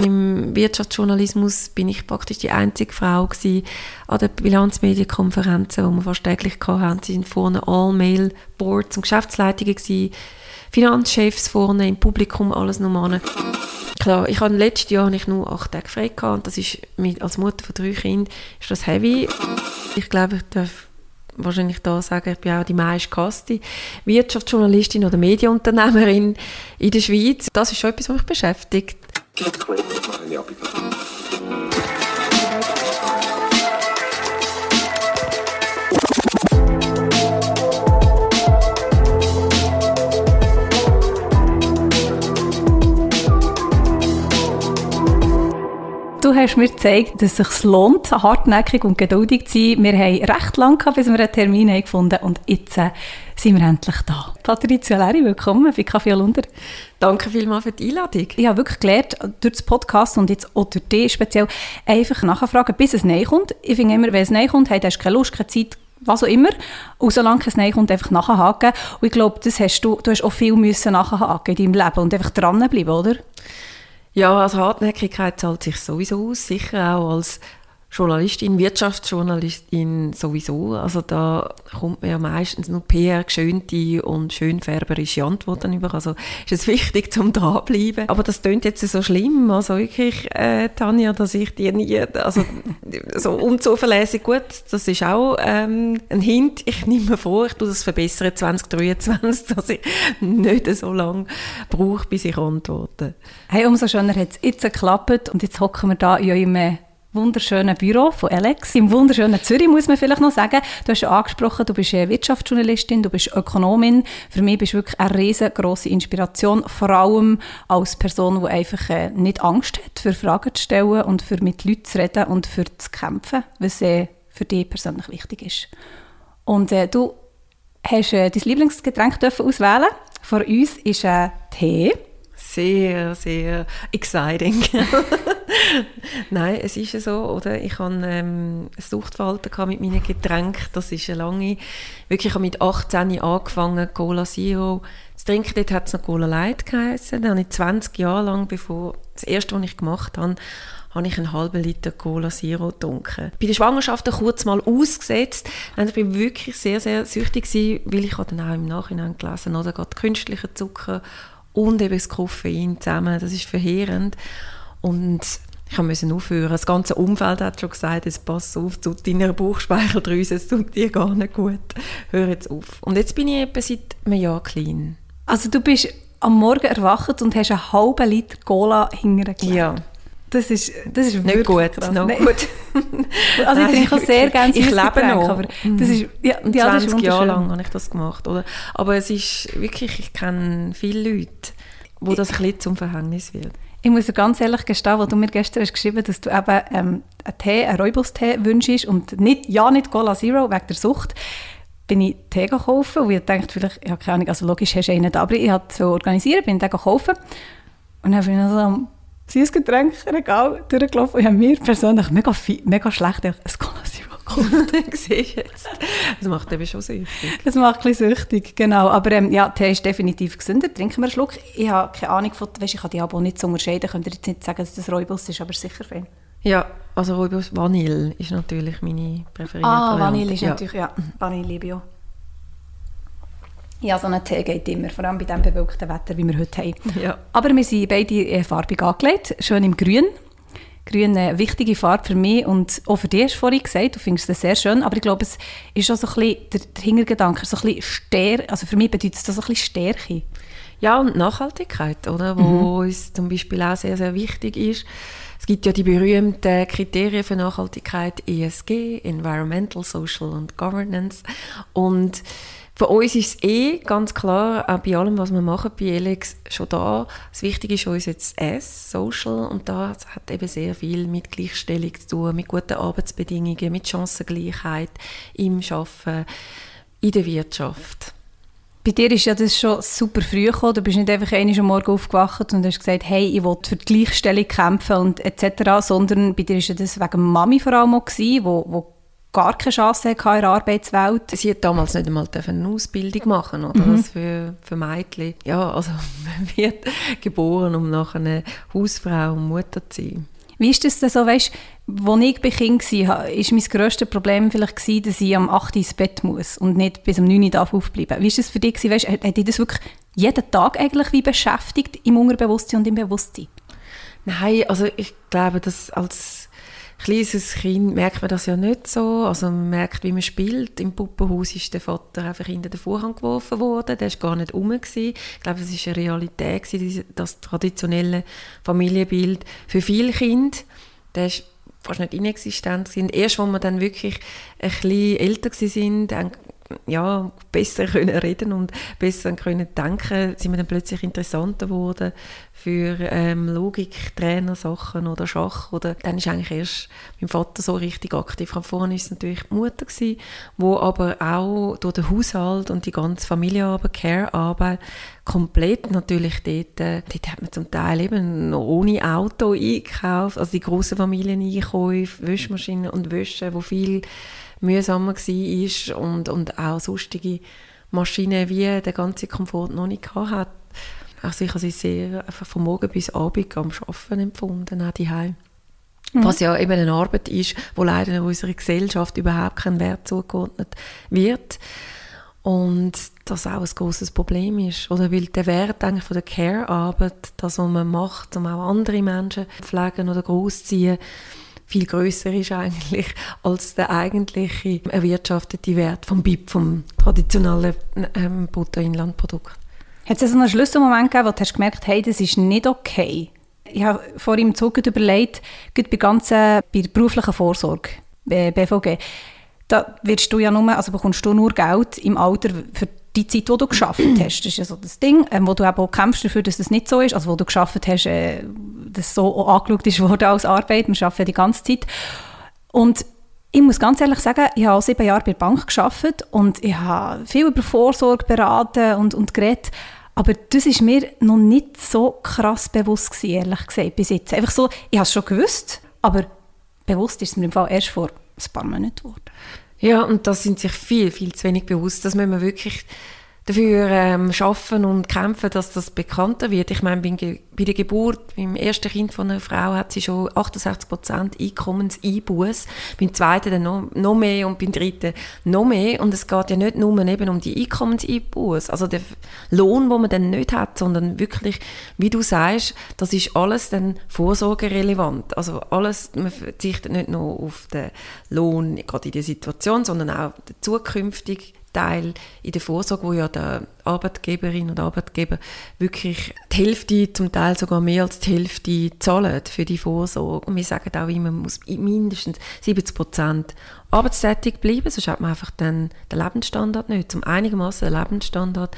Im Wirtschaftsjournalismus bin ich praktisch die einzige Frau gewesen an den Bilanzmedienkonferenzen, die wir fast täglich hatten. Sie sind vorne All-Mail-Boards und Geschäftsleitungen gewesen, Finanzchefs vorne im Publikum, alles normal. Klar, ich habe letztes Jahr ich nur acht Tage frei gehabt und das ist mit, als Mutter von drei Kindern ist das heavy. Ich glaube, ich darf wahrscheinlich da sagen, ich bin auch die meistgehasste Wirtschaftsjournalistin oder Medienunternehmerin in der Schweiz. Das ist schon etwas, was mich beschäftigt. Click, click, Maria Picard. Du hast mir gezeigt, dass es sich lohnt, hartnäckig und geduldig zu sein. Wir haben recht lange gehabt, bis wir einen Termin haben gefunden und jetzt äh, sind wir endlich da. Patricia Leri, willkommen bei Kaffee Lunder. Danke vielmals für die Einladung. Ich habe wirklich gelernt, durch das Podcast und jetzt auch durch dich speziell, einfach nachfragen, bis es näher kommt. Ich finde immer, wenn es näher kommt, hast du keine Lust, keine Zeit, was auch immer. Und solange es näher kommt, einfach nachhaken. Und ich glaube, das hast du, du hast auch viel müssen nachhaken in deinem Leben und einfach dranbleiben, oder? Ja, also Hartnäckigkeit zahlt sich sowieso aus, sicher auch als Journalistin, Wirtschaftsjournalistin sowieso. Also da kommt man ja meistens nur PR-geschönte und schönfärberische Antworten über. Also ist es wichtig, zum dranbleiben. Aber das klingt jetzt so schlimm. Also wirklich, äh, Tanja, dass ich dir nie, also so unzuverlässig, gut, das ist auch ähm, ein Hint. Ich nehme mir vor, ich tue das verbessern 2023, dass ich nicht so lange brauche, bis ich antworte. Hey, umso schöner hat es jetzt geklappt und jetzt hocken wir da in eurem wunderschönen Büro von Alex. Im wunderschönen Zürich muss man vielleicht noch sagen. Du hast ja angesprochen, du bist Wirtschaftsjournalistin, du bist Ökonomin. Für mich bist du wirklich eine riesengroße Inspiration, vor allem als Person, die einfach äh, nicht Angst hat, für Fragen zu stellen und für mit Leuten zu reden und für zu kämpfen, was äh, für dich persönlich wichtig ist. Und äh, du hast äh, dein Lieblingsgetränk dürfen auswählen. Vor uns ist ein Tee. Sehr, sehr exciting. Nein, es ist ja so, oder? Ich hatte ähm, ein Suchtverhalten mit meinen Getränken. Das ist eine lange, wirklich, ich habe mit 18 angefangen, Cola Zero zu trinken. Dort hat es noch Cola Light geheißen. Dann habe ich 20 Jahre lang, bevor das erste, was ich gemacht habe, habe ich einen halben Liter Cola Zero getrunken. Bei der Schwangerschaft kurz mal ausgesetzt. Ich war wirklich sehr, sehr süchtig gewesen, weil ich dann auch im Nachhinein gelesen oder gerade künstlicher Zucker und eben das Koffein zusammen. Das ist verheerend. Und ich musste aufhören. Das ganze Umfeld hat schon gesagt, es passt auf zu deiner Bauchspeicheldrüse, es tut dir gar nicht gut. Hör jetzt auf. Und jetzt bin ich etwa seit einem Jahr clean. Also du bist am Morgen erwacht und hast einen halben Liter Cola hintergelegt? Ja. Das ist, das ist nicht gut. Krass. No gut. also ich trinke sehr gerne Ich lebe noch. Aber das ist, ja, ja, 20 das Jahre lang habe ich das gemacht. Oder? Aber es ist wirklich, ich kenne viele Leute, wo das ein bisschen zum Verhängnis wird. Ich muss ganz ehrlich gestehen, wo du mir gestern hast geschrieben dass du eben ähm, einen Tee, einen Räubus-Tee wünschst und nicht, ja nicht Cola Zero wegen der Sucht, bin ich Tee gekauft und ich dachte vielleicht, ja keine Ahnung, also logisch hast du einen da, aber ich habe so organisiert, bin den gekauft und dann bin ich so am süßes Getränkregal durchgelaufen und ich habe mir persönlich mega, mega schlecht ein Cola Zero siehst jetzt. Das macht eben schon süchtig. Das macht ein bisschen süchtig, genau. Aber ähm, ja, Tee ist definitiv gesünder. Trinken wir einen Schluck. Ich habe keine Ahnung von, weißt, ich kann die Abo nicht unterscheiden. Könnt ihr jetzt nicht sagen, dass das Räubus ist, aber sicher fein. Ja, also Räubus Vanille ist natürlich meine präferierte Ah, Vanille ist ja. natürlich, ja. Vanille liebe ich auch. Ja, so ein Tee geht immer, vor allem bei dem bewölkten Wetter, wie wir heute haben. Ja. Aber wir sind beide äh, farbig angelegt, schön im Grün. Grün eine wichtige Farbe für mich und auch für dich hast du vorhin gesagt, du findest es sehr schön, aber ich glaube, es ist auch so ein bisschen der, der Hintergedanke, so ein bisschen Stärke, also für mich bedeutet es so ein bisschen Stärke. Ja, und Nachhaltigkeit, oder, wo mhm. uns zum Beispiel auch sehr, sehr wichtig ist. Es gibt ja die berühmten Kriterien für Nachhaltigkeit, ESG, Environmental, Social und Governance und für uns ist es eh ganz klar, auch bei allem, was wir machen bei Elex, schon da. Das Wichtige ist uns jetzt S, Social, und da hat eben sehr viel mit Gleichstellung zu tun, mit guten Arbeitsbedingungen, mit Chancengleichheit im Arbeiten, in der Wirtschaft. Bei dir ist ja das schon super früh gekommen. Du bist nicht einfach einmal am Morgen aufgewacht und hast gesagt, hey, ich will für die Gleichstellung kämpfen und etc., sondern bei dir war ja das wegen Mami vor allem auch, gewesen, wo, wo gar keine Chance hatte in der Arbeitswelt. Sie hat damals nicht einmal eine Ausbildung machen oder mhm. für, für Mädchen. Ja, also man wird geboren, um nachher eine Hausfrau und Mutter zu sein. Wie ist das denn so, weißt, als ich bei Kind war, war mein grösstes Problem vielleicht, gewesen, dass ich am 8 Uhr ins Bett muss und nicht bis um 9 Uhr aufbleiben Wie ist das für dich? Weißt, hat dich das wirklich jeden Tag eigentlich wie beschäftigt, im Unterbewusstsein und im Bewusstsein? Nein, also ich glaube, dass als kleines Kind merkt man das ja nicht so. Also man merkt, wie man spielt. Im Puppenhaus ist der Vater einfach hinter den Vorhang geworfen worden. Der war gar nicht rum. Gewesen. Ich glaube, es war eine Realität, gewesen, das traditionelle Familienbild für viele Kinder. Der ist fast nicht inexistent. Erst, als wir dann wirklich ein bisschen älter waren, ja, besser können reden und besser können denken, sind wir dann plötzlich interessanter geworden für ähm, Logik, Trainersachen oder Schach. Oder dann ist eigentlich erst mein Vater so richtig aktiv. Vorne war es natürlich die Mutter, gewesen, wo aber auch durch den Haushalt und die ganze Familienarbeit, Care-Arbeit komplett natürlich dort, äh, dort hat man zum Teil eben noch ohne Auto eingekauft, also die grossen Familieneinkäufe, Wäschmaschinen und Wäsche, wo viel mühsamer war und, und auch sonstige Maschinen wie der ganze Komfort noch nicht hatte. Also ich habe sie sehr einfach von morgen bis abend am Arbeiten empfunden, auch daheim. Mhm. Was ja eben eine Arbeit ist, wo leider in unserer Gesellschaft überhaupt kein Wert zugeordnet wird. Und das auch ein großes Problem ist. Oder weil der Wert eigentlich von der Care-Arbeit, das, was man macht, um auch andere Menschen zu pflegen oder großziehen, viel größer ist eigentlich als der eigentliche erwirtschaftete Wert vom BIP, vom traditionellen ähm, Bruttoinlandprodukt. Hat es so einen Schlüsselmoment gegeben, wo du hast gemerkt hey, das ist nicht okay? Ich habe vor im Zug überlegt, bei ganzen bei der beruflichen Vorsorge, BVG, da wirst du ja nur, also bekommst du nur Geld im Alter für die Zeit, die du geschafft hast. Das ist ja so das Ding, ähm, wo du eben auch kämpfst dafür, dass das nicht so ist, also wo du geschafft hast, äh, dass so angeschaut ist worden als Arbeit. Wir arbeiten ja die ganze Zeit. Und ich muss ganz ehrlich sagen, ich habe sieben Jahre bei der Bank gearbeitet und ich habe viel über Vorsorge beraten und, und geredet. Aber das ist mir noch nicht so krass bewusst gewesen, ehrlich gesagt, bis jetzt. Einfach so, ich habe es schon gewusst, aber bewusst ist es mir im Fall erst vor ein paar Monaten geworden. Ja, und das sind sich viel, viel zu wenig bewusst. Das müssen wir wirklich dafür ähm, schaffen und kämpfen, dass das bekannter wird. Ich meine, bei der Geburt, beim ersten Kind von einer Frau hat sie schon 68 Prozent Einkommenseinbuß, beim zweiten dann noch, noch mehr und beim dritten noch mehr. Und es geht ja nicht nur eben um die Einkommenseinbuß, also der Lohn, wo man dann nicht hat, sondern wirklich, wie du sagst, das ist alles dann vorsorgerelevant. Also alles, man verzichtet nicht nur auf den Lohn gerade in der Situation, sondern auch zukünftig Teil in der Vorsorge, wo ja der Arbeitgeberin und Arbeitgeber wirklich die Hälfte, zum Teil sogar mehr als die Hälfte zahlen für die Vorsorge. Und wir sagen auch immer, man muss mindestens 70 Prozent arbeitstätig bleiben, sonst hat man einfach dann den Lebensstandard nicht. Zum einigermaßen den Lebensstandard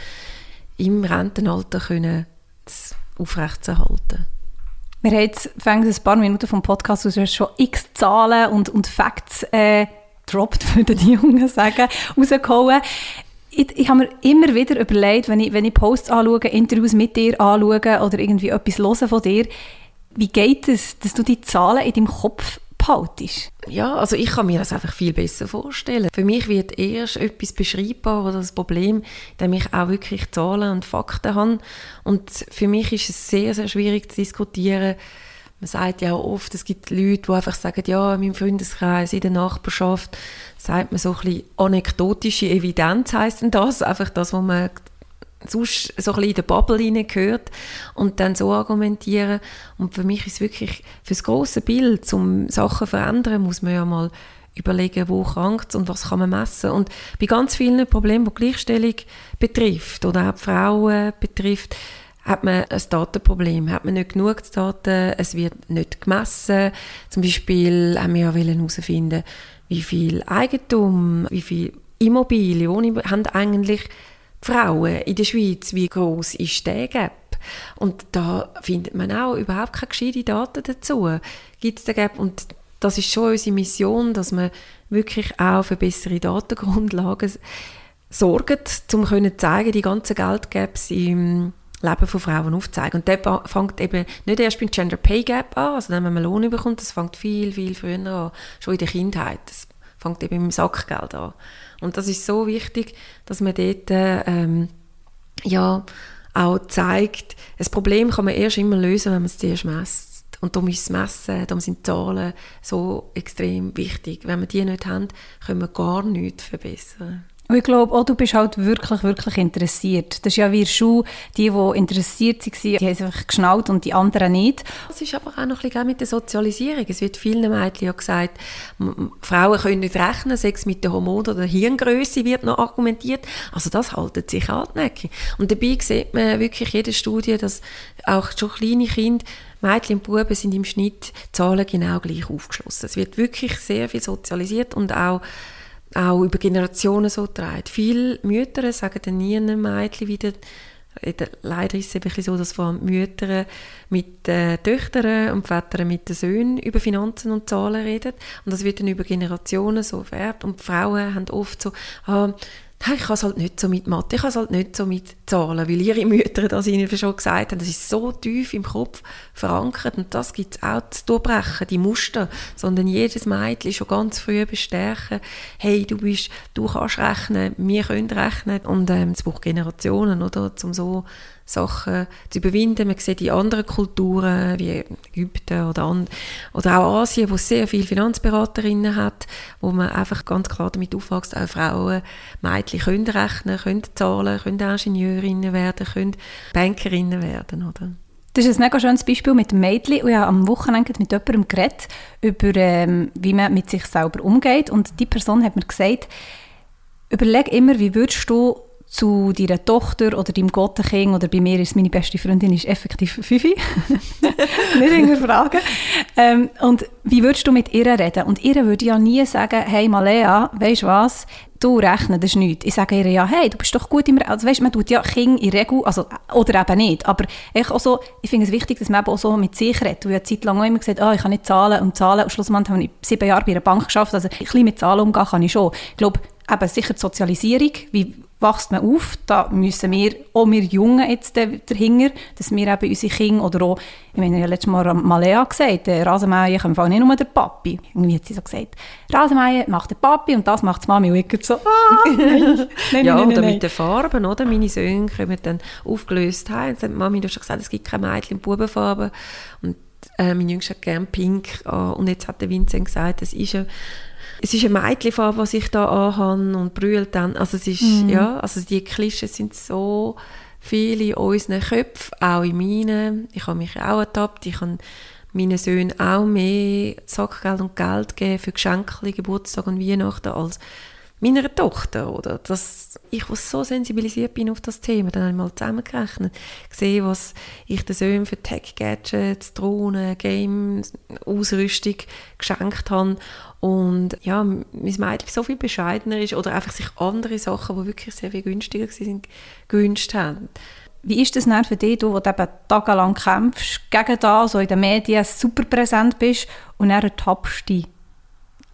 im Rentenalter können aufrechtzuerhalten. Wir haben jetzt ein paar Minuten vom Podcast, hast schon x Zahlen und, und Facts äh, gedroppt, würden die Jungen sagen, rausgehauen. Ich, ich habe mir immer wieder überlegt, wenn ich, wenn ich Posts anschaue, Interviews mit dir anschaue oder irgendwie etwas höre von dir, wie geht es, dass du die Zahlen in deinem Kopf behaltest? Ja, also ich kann mir das einfach viel besser vorstellen. Für mich wird erst etwas beschreibbar oder das Problem, indem ich auch wirklich Zahlen und Fakten habe. Und für mich ist es sehr, sehr schwierig zu diskutieren, man sagt ja auch oft, es gibt Leute, die einfach sagen, ja, in meinem Freundeskreis, in der Nachbarschaft, sagt man so ein bisschen anekdotische Evidenz heisst denn das, einfach das, was man sonst so ein bisschen in der Bubble gehört und dann so argumentieren. Und für mich ist wirklich, für das grosse Bild, um Sachen zu verändern, muss man ja mal überlegen, wo krankt und was kann man messen. Und bei ganz vielen Problemen, die Gleichstellung betrifft oder auch Frauen betrifft, hat man ein Datenproblem, hat man nicht genug Daten, es wird nicht gemessen. Zum Beispiel haben wir ja herausfinden, wie viel Eigentum, wie viel Immobilien haben eigentlich Frauen in der Schweiz, wie groß ist der Gap? Und da findet man auch überhaupt keine gescheiten Daten dazu. Gibt es den Gap? Und das ist schon unsere Mission, dass wir wirklich auch für bessere Datengrundlagen sorgen, um zu zeigen, die ganzen Geldgaps im Leben von Frauen aufzeigen. Und der fängt eben nicht erst beim Gender Pay Gap an, also wenn man Lohn bekommt, das fängt viel, viel früher an, schon in der Kindheit. Das fängt eben im Sackgeld an. Und das ist so wichtig, dass man dort ähm, ja, auch zeigt, ein Problem kann man erst immer lösen, wenn man es zuerst messt. Und darum ist das Messen, darum sind Zahlen so extrem wichtig. Wenn wir die nicht haben, können wir gar nichts verbessern. Und ich glaube auch, du bist halt wirklich, wirklich interessiert. Das ist ja wie Schuh, die, die interessiert waren, die haben es geschnallt und die anderen nicht. Es ist aber auch noch ein bisschen mit der Sozialisierung. Es wird vielen Mädchen ja gesagt, Frauen können nicht rechnen, Sex mit der Hormon- oder der Hirngröße wird noch argumentiert. Also das haltet sich hartnäckig. Und dabei sieht man wirklich jede Studie, dass auch schon kleine Kinder Mädchen und Buben sind im Schnitt Zahlen genau gleich aufgeschlossen. Es wird wirklich sehr viel sozialisiert und auch auch über Generationen so trägt. Viele Mütter sagen dann nie einem Mädchen wieder, leider ist es eben so, dass vor Mütter mit den Töchtern und Vätern mit den Söhnen über Finanzen und Zahlen reden. Und das wird dann über Generationen so vererbt. Und Frauen haben oft so, ah, ich kann es halt nicht so mit Mathe, ich kann es halt nicht so mit Zahlen, weil ihre Mütter das ihnen schon gesagt haben, das ist so tief im Kopf verankert und das gibt es auch zu durchbrechen, die Muster, sondern jedes Mädchen schon ganz früh bestärken, hey, du bist, du kannst rechnen, wir können rechnen. Und ähm, es braucht Generationen, oder, um so Sachen zu überwinden. Man sieht in anderen Kulturen wie Ägypten oder, an, oder auch Asien, wo es sehr viele Finanzberaterinnen hat, wo man einfach ganz klar damit aufwächst, auch Frauen, Mädchen können rechnen, können zahlen, können Ingenieurinnen werden, können Bankerinnen werden. Oder? Das ist ein mega schönes Beispiel mit dem Mädchen. Ich habe am Wochenende mit jemandem geredet, über ähm, wie man mit sich selber umgeht. Und die Person hat mir gesagt, überleg immer, wie würdest du zu deiner Tochter oder deinem Gottenkind oder bei mir ist meine beste Freundin ist effektiv Fifi. Nicht hinterfragen. Ähm, und wie würdest du mit ihr reden? Und ihr würde ja nie sagen, hey Malea, weißt du was, du rechnen, das ist nichts. Ich sage ihr ja, hey, du bist doch gut im Also weißt, man tut ja Kinder in Regel, also, oder eben nicht, aber ich, so, ich finde es wichtig, dass man eben auch so mit sich redet. Ich habe Zeit lang auch immer gesagt, oh, ich kann nicht zahlen und zahlen. Und schlussendlich habe ich sieben Jahre bei einer Bank geschafft, also ein bisschen mit Zahlen umgehen kann ich schon. Ich glaube, eben sicher die Sozialisierung, wie wächst man auf, da müssen wir, auch wir Jungen jetzt dahinter, dass wir eben unsere Kinder, oder auch, ich meine, ich habe letztes Mal Malea gesagt, der Rasenmäher kann nicht nur der Papi. Irgendwie hat sie so gesagt, Rasenmäher macht der Papi und das macht die Mami. Und ich so, ah, nein, nein, Ja, nein, oder nein. mit den Farben, oder? Meine Söhne kommen dann aufgelöst heim und sagen, Mami, du hast gesagt, es gibt keine Mädchen in Bubenfarben. Und äh, mein Jüngster hat gerne pink. Oh, und jetzt hat der Vincent gesagt, es ist eine es ist eine Mädchenfarbe, was ich da anhabe und brüllt dann. Also es ist, mhm. ja, also die Klischees sind so viele in unseren Köpfen, auch in meinen. Ich habe mich auch ertappt. Ich habe meinen Söhnen auch mehr Sackgeld und Geld gegeben für Geschenke, Geburtstag und Weihnachten als meiner Tochter, oder? Dass ich was so sensibilisiert bin auf das Thema, dann habe ich mal zusammengerechnet, gesehen, was ich den Söhnen für Tech-Gadgets, Drohnen, Games, Ausrüstung geschenkt habe und ja, mein Mädchen so viel bescheidener ist oder einfach sich andere Sachen, die wirklich sehr viel günstiger sind, gewünscht haben. Wie ist das dann für dich, du, der eben tagelang kämpfst, gegen das, so in den Medien super präsent bist und dann ertappst du dich?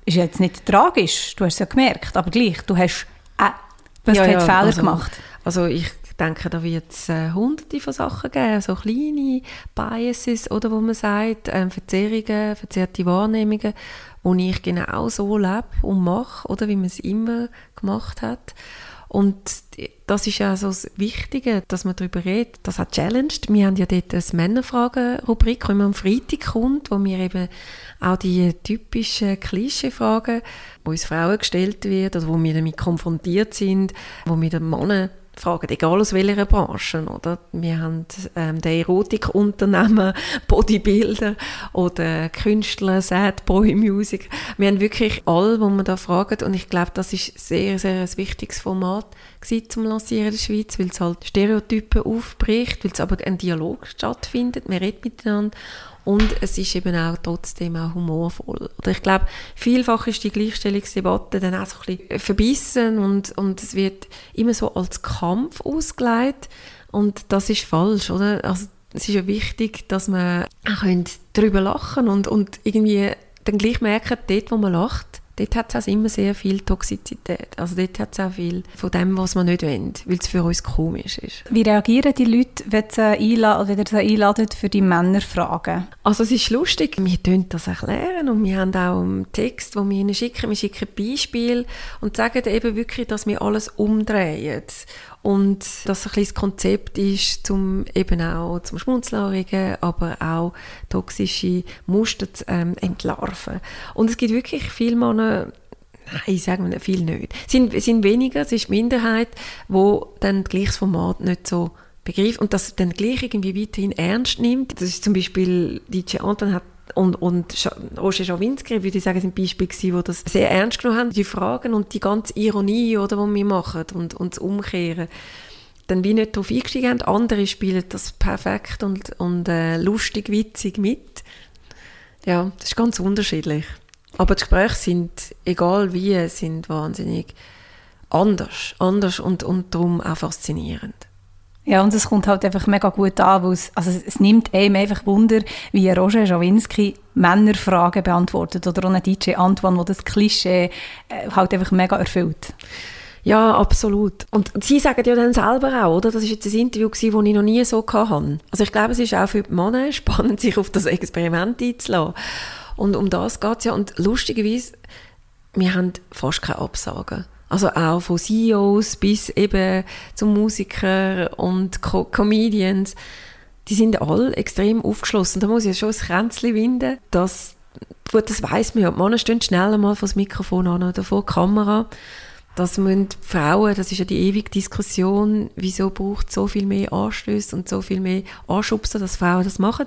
Ist jetzt nicht tragisch, du hast es ja gemerkt, aber gleich, du hast äh, hast ja, ja, Fehler also, gemacht. Also ich denke, da wird es äh, hunderte von Sachen geben, so kleine Biases, oder wo man sagt, äh, Verzerrungen, verzerrte Wahrnehmungen, wo ich genau so lebe und mache, oder wie man es immer gemacht hat. Und das ist ja so das Wichtige, dass man darüber redet. Das hat challenged. Wir haben ja dort eine Männerfragen-Rubrik, die immer am Freitag kommt, wo wir eben auch die typischen Klischee-Fragen, die uns Frauen gestellt werden oder wo wir damit konfrontiert sind, wo wir den Männern fragen, egal aus welcher Branche. Oder? Wir haben ähm, den Erotikunternehmen, Bodybuilder oder Künstler, Sad Boy Music. Wir haben wirklich alle, wo man da fragen. Und ich glaube, das ist sehr, sehr ein wichtiges Format zum Lancieren in der Schweiz, weil es halt Stereotypen aufbricht, weil es aber ein Dialog stattfindet. Man redet miteinander und es ist eben auch trotzdem auch humorvoll. Oder ich glaube, vielfach ist die Gleichstellungsdebatte dann auch so ein bisschen verbissen und, und es wird immer so als Kampf ausgelegt und das ist falsch, oder? Also es ist ja wichtig, dass man auch darüber lachen und, und irgendwie dann gleich merken, dort, wo man lacht, dort hat es auch immer sehr viel Toxizität. Also dort hat es auch viel von dem, was wir nicht wollen, weil es für uns komisch ist. Wie reagieren die Leute, wenn sie einladen, wenn ihr sie einladet für die Männerfragen? Also es ist lustig, wir tun das erklären und wir haben auch einen Text, den wir ihnen schicken. Wir schicken Beispiele und sagen eben wirklich, dass wir alles umdrehen und dass ein das Konzept ist, zum eben auch zum Schmunzeln aber auch toxische Muster zu ähm, entlarven. Und es gibt wirklich viele Männer, Nein, ich sage mal viel nicht. Es sind, sind weniger, es ist die Minderheit, wo dann gleich das Format nicht so begreift und das dann gleich irgendwie weiterhin ernst nimmt. Das ist zum Beispiel, DJ Anton hat und, und Roger Schawinski, würde ich sagen, sind Beispiele gewesen, die das sehr ernst genommen haben, die Fragen und die ganze Ironie, oder, die wir machen und, und das Umkehren dann wie nicht darauf eingestiegen haben. Andere spielen das perfekt und, und äh, lustig, witzig mit. Ja, das ist ganz unterschiedlich. Aber die Gespräche sind, egal wie, sind wahnsinnig anders. Anders und, und darum auch faszinierend. Ja, und es kommt halt einfach mega gut an, weil es, also es nimmt einem einfach Wunder, wie Roger Schawinski Männerfragen beantwortet oder auch ein DJ Antoine, der das Klischee äh, halt einfach mega erfüllt. Ja, absolut. Und Sie sagen ja dann selber auch, oder? Das ist jetzt ein Interview gewesen, das ich noch nie so hatte. Also ich glaube, es ist auch für die Männer spannend, sich auf das Experiment einzulassen. Und um das geht es ja. Und lustigerweise, wir haben fast keine Absagen. Also auch von CEOs bis eben zu Musikern und Co Comedians. Die sind alle extrem aufgeschlossen. Da muss ich schon ein Kränzchen winden, dass, gut, das weiss man ja, die Männer stehen schnell einmal vor das Mikrofon an oder vor die Kamera. Das müssen Frauen, das ist ja die ewige Diskussion, wieso braucht so viel mehr Anstöße und so viel mehr Anschubsen, dass Frauen das machen.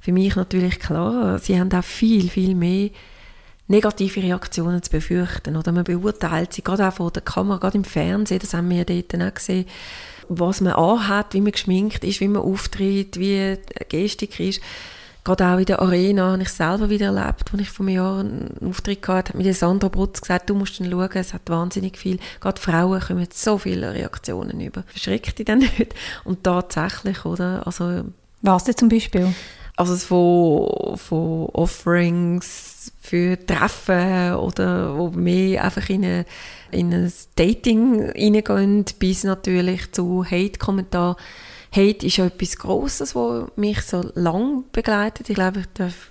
Für mich natürlich klar, sie haben auch viel, viel mehr negative Reaktionen zu befürchten. Oder man beurteilt sie, gerade auch vor der Kamera, gerade im Fernsehen, das haben wir ja dort auch gesehen, was man anhat, wie man geschminkt ist, wie man auftritt, wie die Gestik ist. Gerade auch in der Arena habe ich selber wieder erlebt, als ich vor einem Jahr einen Auftritt hatte, hat mir Sandra Brutz gesagt, du musst dann schauen, es hat wahnsinnig viel, gerade Frauen kommen so viele Reaktionen über. Verschreckt dich dann nicht? Und tatsächlich, oder? Also, Was denn zum Beispiel? Also von, von Offerings für Treffen oder wo mehr einfach in, eine, in ein Dating reingehen, bis natürlich zu Hate-Kommentaren. Hate ist etwas Grosses, was mich so lange begleitet. Ich glaube, ich darf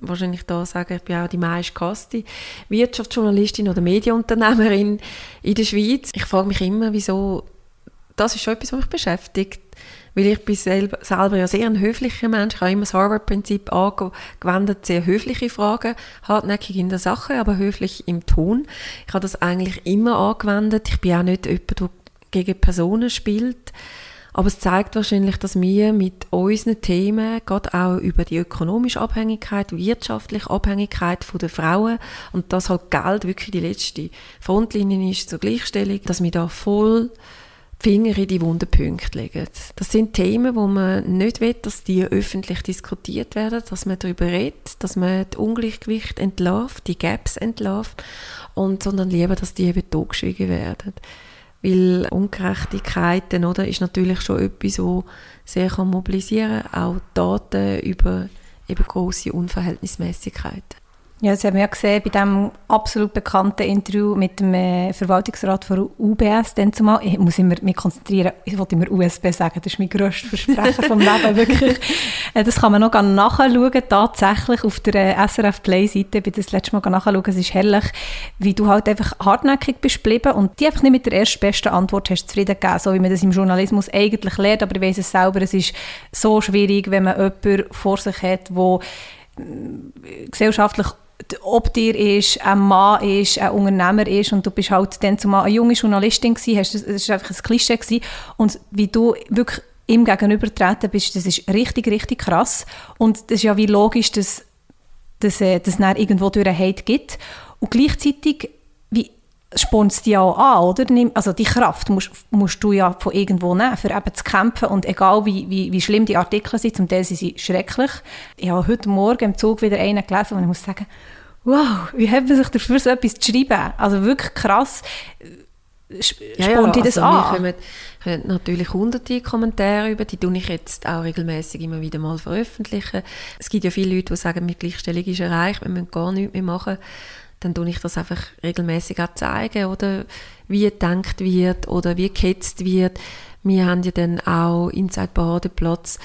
wahrscheinlich da sagen, ich bin auch die meistgehasste Wirtschaftsjournalistin oder Medienunternehmerin in der Schweiz. Ich frage mich immer, wieso, das ist schon etwas, was mich beschäftigt weil ich bin selber, selber ja sehr ein höflicher Mensch. Ich habe immer das Harvard-Prinzip angewendet, sehr höfliche Fragen, hartnäckig in der Sache, aber höflich im Ton. Ich habe das eigentlich immer angewendet. Ich bin auch nicht jemand, der gegen Personen spielt. Aber es zeigt wahrscheinlich, dass wir mit unseren Themen, gerade auch über die ökonomische Abhängigkeit, wirtschaftliche Abhängigkeit der Frauen und dass halt Geld wirklich die letzte Frontlinie ist zur Gleichstellung, dass wir da voll Finger in die wunden Punkte legen. Das sind Themen, wo man nicht will, dass die öffentlich diskutiert werden, dass man darüber redet, dass man das Ungleichgewicht entlarvt, die Gaps entlarvt, und, sondern lieber, dass die eben totgeschwiegen werden. Weil Ungerechtigkeiten oder, ist natürlich schon etwas, das sehr mobilisieren kann, auch Daten über eben grosse Unverhältnismäßigkeiten. Ja, das haben wir ja gesehen bei diesem absolut bekannten Interview mit dem äh, Verwaltungsrat von UBS. Dann zumal, ich muss immer mich konzentrieren, ich wollte immer USB sagen, das ist mein grösstes Versprechen vom Leben, wirklich. Äh, das kann man noch nachschauen, tatsächlich auf der äh, SRF Play-Seite, bin das letzte Mal nachschauen, es ist herrlich, wie du halt einfach hartnäckig bist geblieben und die einfach nicht mit der erstbesten Antwort hast zufrieden gegeben, so wie man das im Journalismus eigentlich lernt, aber ich weiß es selber, es ist so schwierig, wenn man jemanden vor sich hat, der gesellschaftlich ob dir ist, ein Mann ist, ein Unternehmer ist und du bist halt dann zumal eine junge Journalistin gewesen, das war einfach ein Klischee gewesen. und wie du wirklich ihm gegenübertreten bist, das ist richtig, richtig krass und das ist ja wie logisch, dass, äh, es irgendwo durch einen Hate gibt und gleichzeitig spornt dich auch an, oder? Also die Kraft musst, musst du ja von irgendwo nehmen, für eben zu kämpfen und egal wie, wie, wie schlimm die Artikel sind, zum Teil sind sie schrecklich. Ich habe heute Morgen im Zug wieder einen gelesen und ich muss sagen, wow, wie hat man sich dafür so etwas zu schreiben? Also wirklich krass. Spornt ja, ja, das also an? Wir kommen natürlich hunderte Kommentare über, die tue ich jetzt auch regelmäßig immer wieder mal veröffentlichen. Es gibt ja viele Leute, die sagen, mit Gleichstellung ist erreicht, wir müssen gar nichts mehr machen dann tue ich das einfach regelmäßig zeigen, oder wie gedacht wird oder wie gehetzt wird. Wir haben ja dann auch Inside Badeplatz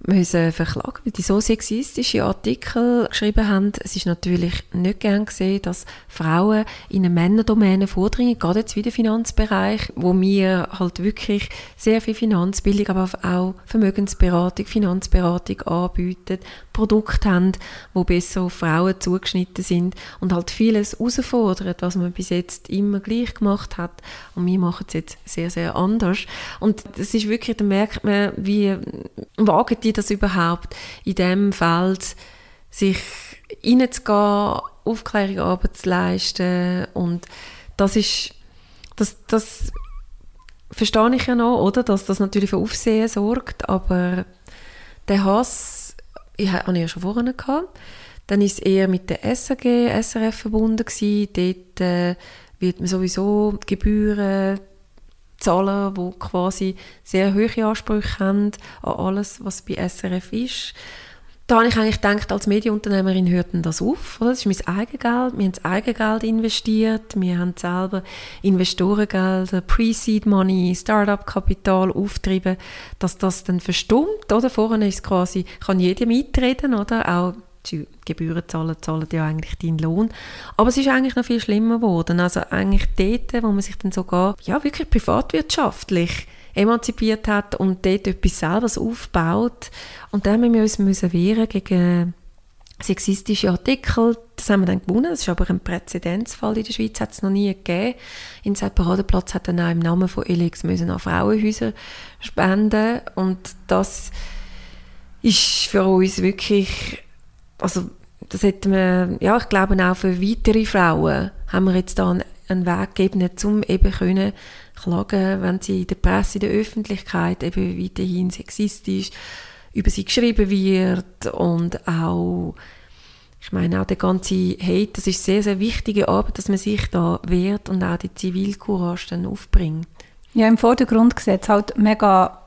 müssen verklagen, weil die so sexistische Artikel geschrieben haben. Es ist natürlich nicht gern gesehen, dass Frauen in eine Männerdomäne vordringen, gerade jetzt wie der Finanzbereich, wo wir halt wirklich sehr viel Finanzbildung, aber auch Vermögensberatung, Finanzberatung anbieten, Produkte haben, wo besser auf Frauen zugeschnitten sind und halt vieles herausfordern, was man bis jetzt immer gleich gemacht hat und wir machen es jetzt sehr, sehr anders. Und das ist wirklich, da merkt man, wie wagen die das überhaupt in dem Feld, sich reinzugehen, Aufklärungsarbeit zu leisten und das ist, das, das verstehe ich ja noch, oder, dass das natürlich für Aufsehen sorgt, aber der Hass, ich hatte ich ja schon vorhin gehabt, dann ist es eher mit der SAG, SRF verbunden gewesen. Dort äh, wird man sowieso Gebühren Zahlen, die quasi sehr hohe Ansprüche haben an alles, was bei SRF ist. Da habe ich eigentlich gedacht, als Medienunternehmerin hört das auf. Oder? Das ist mein Eigengeld. Wir haben das Eigengeld investiert. Wir haben selber Investorengelder, Pre-Seed Money, Startup-Kapital auftrieben, dass das dann verstummt. Oder? Vorher ist quasi, kann jeder mitreden, oder? Auch die Gebühren zahlen, zahlen ja eigentlich deinen Lohn. Aber es ist eigentlich noch viel schlimmer geworden. Also eigentlich dort, wo man sich dann sogar ja, wirklich privatwirtschaftlich emanzipiert hat und dort etwas selber aufbaut. Und dann müssen wir uns wehren gegen sexistische Artikel. Das haben wir dann gewonnen. Das ist aber ein Präzedenzfall in der Schweiz, hat es noch nie gegeben. In Separadenplatz hat dann auch im Namen von Elix müssen an Frauenhäuser spenden und das ist für uns wirklich also das hätten wir, ja, ich glaube auch für weitere Frauen haben wir jetzt da einen, einen Weg gegeben, um eben können klagen, wenn sie in der Presse, in der Öffentlichkeit eben weiterhin sexistisch über sie geschrieben wird und auch ich meine auch der ganze Hate, das ist sehr, sehr wichtige Arbeit, dass man sich da wehrt und auch die Zivilcourage dann aufbringt. Ja, im Vordergrund sieht es halt mega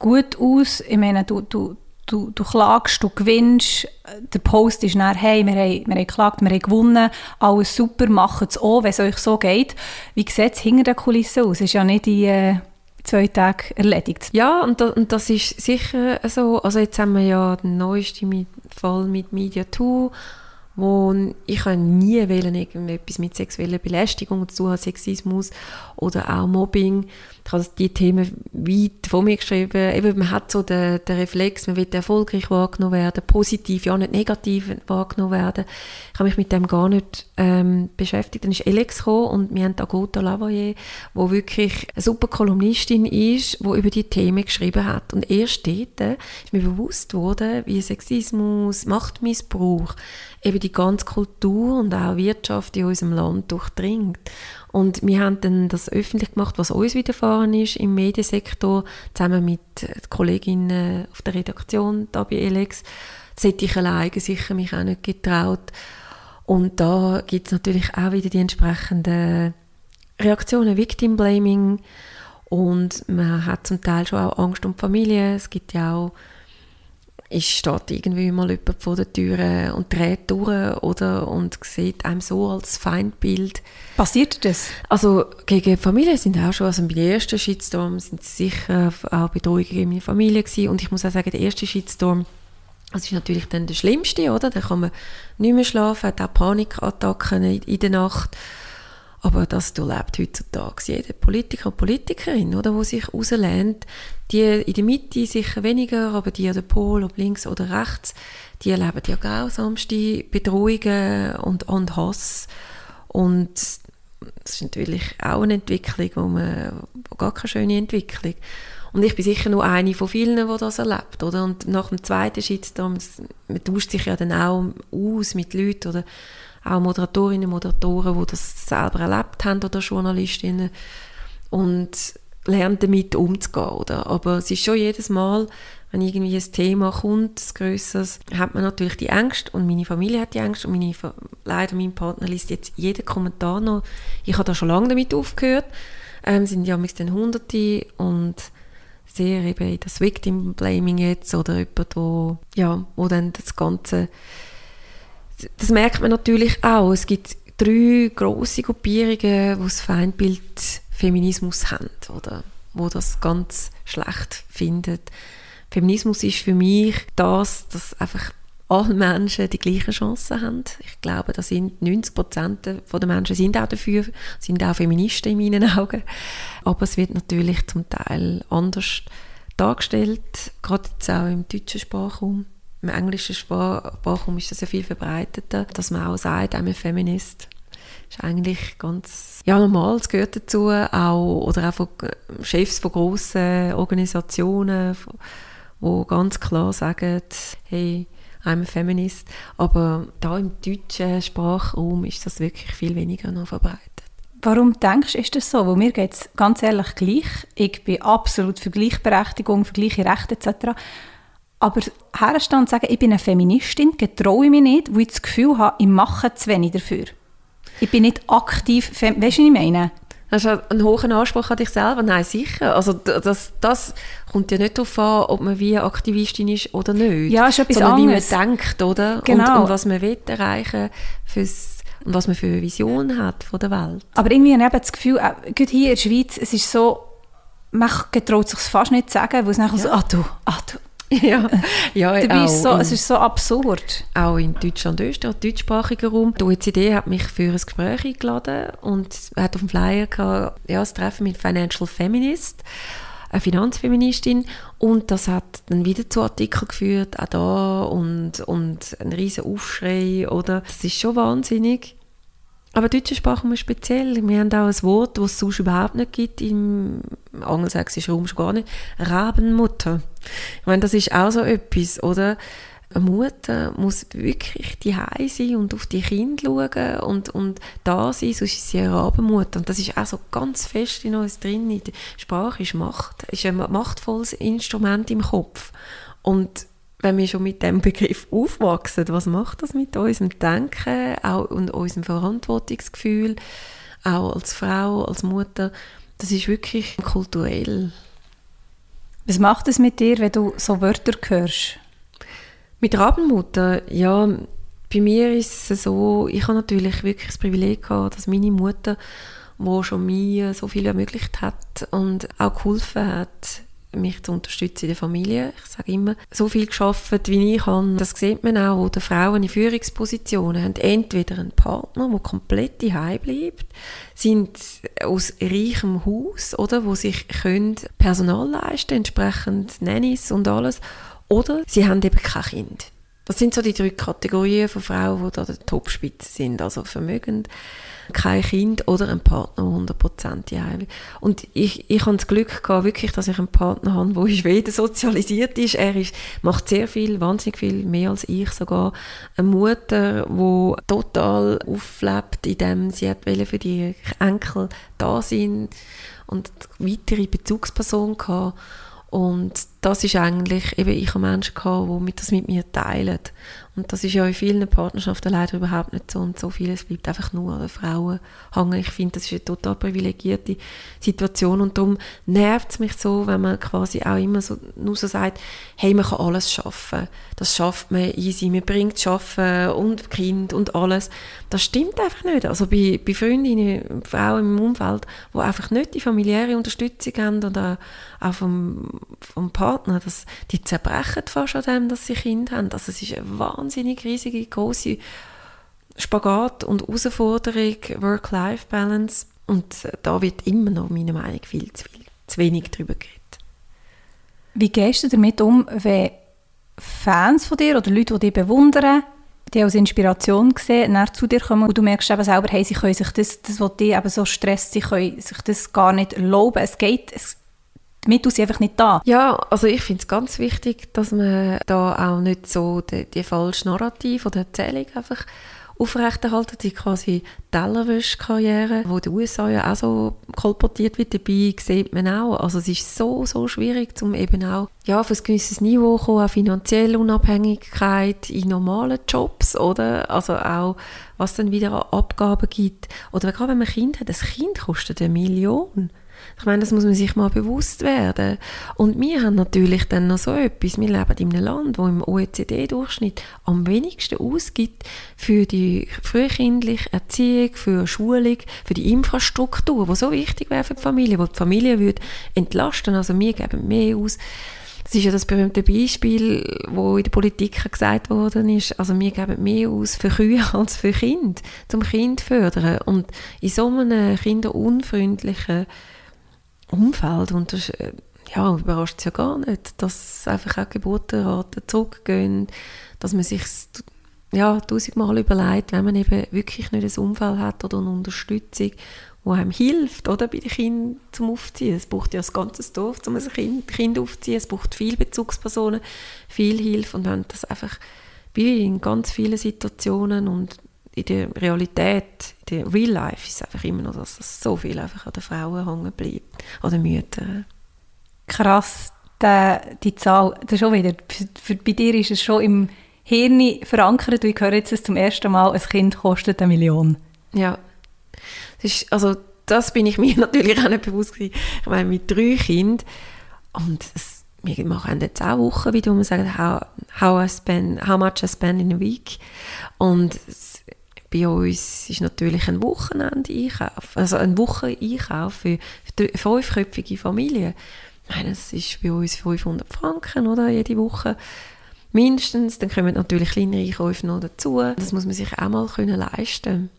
gut aus. Ich meine, du, du, du, du klagst, du gewinnst, der Post ist dann, hey, wir haben, wir haben geklagt, wir haben gewonnen, alles super, macht es auch, wenn es euch so geht. Wie sieht es hinter den Kulissen aus? Es ist ja nicht in äh, zwei Tagen erledigt. Ja, und, da, und das ist sicher so. Also jetzt haben wir ja den neuesten Fall mit Media 2 wo ich nie wählen irgendetwas mit sexueller Belästigung zu tun Sexismus oder auch Mobbing. Ich habe die Themen weit von mir geschrieben. Eben, man hat so den, den Reflex, man will erfolgreich wahrgenommen werden, positiv, ja nicht negativ wahrgenommen werden. Ich habe mich mit dem gar nicht ähm, beschäftigt. Dann ist Alex gekommen und wir haben Agota Lavoyer, wo wirklich eine super Kolumnistin ist, die über die Themen geschrieben hat. Und erst dort ist mir bewusst worden, wie Sexismus, Machtmissbrauch, eben die ganze Kultur und auch Wirtschaft in unserem Land durchdringt. Und wir haben dann das öffentlich gemacht, was uns widerfahren ist im Mediensektor, zusammen mit Kolleginnen auf der Redaktion da bei Elex. Das hätte ich alleine sicher mich auch nicht getraut. Und da gibt es natürlich auch wieder die entsprechenden Reaktionen, Victim Blaming. Und man hat zum Teil schon auch Angst um Familie. Es gibt ja auch ist, steht irgendwie mal jemand vor der Tür und dreht durch oder, und sieht einem so als Feindbild. Passiert das? Also gegen Familie sind auch schon, also bei den ersten Shitstorm sind sicher auch Bedrohungen gegen meine Familie gewesen. und ich muss auch sagen, der erste Shitstorm, das ist natürlich dann der schlimmste, oder? Da kann man nicht mehr schlafen, hat auch Panikattacken in, in der Nacht aber das durchlebt heutzutage jeder Politiker und Politikerin, oder, wo sich rauslehnt. Die in der Mitte sicher weniger, aber die an der Pol, ob links oder rechts, die erleben ja grausamste Bedrohungen und, und Hass. Und das ist natürlich auch eine Entwicklung, wo man, gar keine schöne Entwicklung. Und ich bin sicher nur eine von vielen, die das erlebt, oder? Und nach dem zweiten Shitstorm, man tauscht sich ja dann auch aus mit Leuten, oder? Auch Moderatorinnen und Moderatoren, die das selber erlebt haben oder Journalistinnen und lernen damit umzugehen. Oder? Aber es ist schon jedes Mal, wenn irgendwie ein Thema kommt, ein grösseres, hat man natürlich die Ängste und meine Familie hat die Ängste und meine, leider mein Partner liest jetzt jeden Kommentar noch. Ich habe da schon lange damit aufgehört. Ähm, sind ja dann Hunderte und sehr eben das Victim Blaming jetzt oder jemand, wo, ja, wo dann das Ganze das merkt man natürlich auch. Es gibt drei grosse Gruppierungen, die das Feindbild Feminismus haben, oder wo das ganz schlecht finden. Feminismus ist für mich das, dass einfach alle Menschen die gleichen Chancen haben. Ich glaube, da sind 90 Prozent der Menschen sind auch dafür, sind auch Feministen in meinen Augen. Aber es wird natürlich zum Teil anders dargestellt, gerade jetzt auch im deutschen Sprachraum. Im englischen Sprachraum ist das ja viel verbreiteter, dass man auch sagt, I'm a Feminist. Ist eigentlich ganz ja, normal, es gehört dazu, auch, oder auch von Chefs von grossen Organisationen, die ganz klar sagen, hey, I'm a Feminist. Aber da im deutschen Sprachraum ist das wirklich viel weniger noch verbreitet. Warum denkst du, ist das so? Weil mir geht es ganz ehrlich gleich. Ich bin absolut für Gleichberechtigung, für gleiche Rechte etc. Aber herstehen und sagen, ich bin eine Feministin, getraue ich mich nicht, weil ich das Gefühl habe, ich mache zu wenig dafür. Ich bin nicht aktiv, weißt du, was ich meine? Hast du einen hohen Anspruch an dich selber? Nein, sicher. Also das, das kommt ja nicht darauf an, ob man wie Aktivistin ist oder nicht. Ja, ist etwas sondern anderes. wie man denkt, oder? Genau. Und, und was man will erreichen fürs, und was man für eine Vision hat von der Welt. Aber irgendwie habe ich das Gefühl, äh, gerade hier in der Schweiz, es ist so, man getraut sich fast nicht zu sagen, weil es nachher Ja. so, ah du, ah du. Ja, ja Dabei ist so, in- es ist so absurd. auch in Deutschland, Österreich, deutschsprachiger Raum. Die OECD hat mich für ein Gespräch eingeladen und hat auf dem Flyer gehabt, ja, das Treffen mit Financial Feminist, eine Finanzfeministin und das hat dann wieder zu Artikeln geführt, auch da und, und ein riesen Aufschrei, oder? Das ist schon wahnsinnig. Aber deutsche Sprache ist speziell. Wir haben auch ein Wort, das es sonst überhaupt nicht gibt, im angelsächsischen Raum schon gar nicht. Rabenmutter. Ich meine, das ist auch so etwas, oder? Eine Mutter muss wirklich die sein und auf die Kinder schauen und, und da sein, sonst ist sie eine Rabenmutter. Und das ist auch so ganz fest in uns drin. Die Sprache ist Macht, ist ein machtvolles Instrument im Kopf. Und wenn wir schon mit dem Begriff aufwachsen, was macht das mit unserem Denken auch und unserem Verantwortungsgefühl, auch als Frau, als Mutter, das ist wirklich kulturell. Was macht es mit dir, wenn du so Wörter hörst? Mit Rabenmutter, ja, bei mir ist es so, ich habe natürlich wirklich das Privileg gehabt, dass meine Mutter, wo schon mir so viel ermöglicht hat und auch geholfen hat, mich zu unterstützen in der Familie. Ich sage immer, so viel geschafft, wie ich kann. Das sieht man auch, wo die Frauen in Führungspositionen haben entweder einen Partner, der komplett daheim bleibt, sind aus reichem Haus, oder, wo sich können Personal leisten, entsprechend Nannies und alles, oder sie haben eben kein Kind. Das sind so die drei Kategorien von Frauen, die da der Topspitze sind. Also vermögend, kein Kind oder ein Partner, der 100% daheim Und ich, ich habe das Glück gehabt, wirklich, dass ich einen Partner habe, der in Schweden sozialisiert ist. Er ist, macht sehr viel, wahnsinnig viel, mehr als ich sogar. Eine Mutter, die total auflebt, indem sie hat für die Enkel da sein und weitere Bezugsperson gehabt. Und das ist eigentlich, eben ich habe Menschen gehabt, die das mit mir teilen. Und das ist ja in vielen Partnerschaften leider überhaupt nicht so. Und so vieles bleibt einfach nur an den Frauen hängen. Ich finde, das ist eine total privilegierte Situation. Und darum nervt es mich so, wenn man quasi auch immer so, nur so sagt, hey, man kann alles schaffen. Das schafft man easy. Man bringt Schaffen und Kind und alles. Das stimmt einfach nicht. Also bei, bei Freundinnen, Frauen im Umfeld, die einfach nicht die familiäre Unterstützung haben oder auch vom, vom Partner, das, die zerbrechen fast an dem, dass sie Kinder haben. Also es ist eine wahnsinnig riesige, große Spagat und Herausforderung, Work-Life-Balance. Und da wird immer noch, meiner Meinung nach, viel zu, viel, zu wenig darüber geredet. Wie gehst du damit um, wenn Fans von dir oder Leute, die dich bewundern, die als Inspiration sehen, dann zu dir kommen und du merkst eben selber, hey, sie können sich das, das was dich eben so stresst, sie können sich das gar nicht erlauben. Es geht, es, die Mittel einfach nicht da. Ja, also ich finde es ganz wichtig, dass man da auch nicht so die, die falsche Narrativ oder Erzählung einfach aufrechterhalten, die quasi Tellerwäschkarriere, wo den USA ja auch so kolportiert wird, dabei sieht man auch, also es ist so, so schwierig, um eben auch ja, auf ein gewisses Niveau zu kommen, auch finanzielle Unabhängigkeit in normalen Jobs, oder? Also auch, was dann wieder an Abgaben gibt. Oder gerade wenn man ein Kind hat, ein Kind kostet eine Million. Ich meine, das muss man sich mal bewusst werden. Und wir haben natürlich dann noch so etwas. Wir leben in einem Land, wo im OECD-Durchschnitt am wenigsten ausgibt für die frühkindliche Erziehung, für Schulung, für die Infrastruktur, die so wichtig wäre für die Familie, wo die Familie würde entlasten. Also wir geben mehr aus. Das ist ja das berühmte Beispiel, wo in der Politik gesagt worden ist, also wir geben mehr aus für Kühe als für Kinder, zum Kind fördern. Und in so einem kinderunfreundlichen Umfeld. Und das äh, ja, überrascht es ja gar nicht, dass einfach auch Geburtenraten zurückgehen, dass man sich ja, tausendmal überlegt, wenn man eben wirklich nicht ein Umfeld hat oder eine Unterstützung, die einem hilft, oder, bei den Kindern zum Aufziehen. Es braucht ja das ganze Dorf, um ein Kind, kind aufzuziehen. Es braucht viele Bezugspersonen, viel Hilfe. Und wenn das einfach wie in ganz vielen Situationen und in der Realität, in der Real Life, ist es einfach immer noch, dass das so viel einfach an den Frauen hängen bleibt. Oder Müttern. Krass, die, die Zahl, das ist schon wieder, für, bei dir ist es schon im Hirn verankert, ich höre jetzt zum ersten Mal, ein Kind kostet eine Million. Ja, das ist, also das bin ich mir natürlich auch nicht bewusst gewesen. Ich meine, mit drei Kindern und es, wir machen jetzt auch Wochen, wie du man sagt, how, how, I spend, how much I spend in a week und bei uns ist natürlich ein Wochenende-Einkauf, also ein Wocheneinkauf für eine fünfköpfige Familie. Ich meine, das ist bei uns 500 Franken, oder, jede Woche mindestens. Dann kommen natürlich kleinere Einkäufe noch dazu. Das muss man sich auch mal können leisten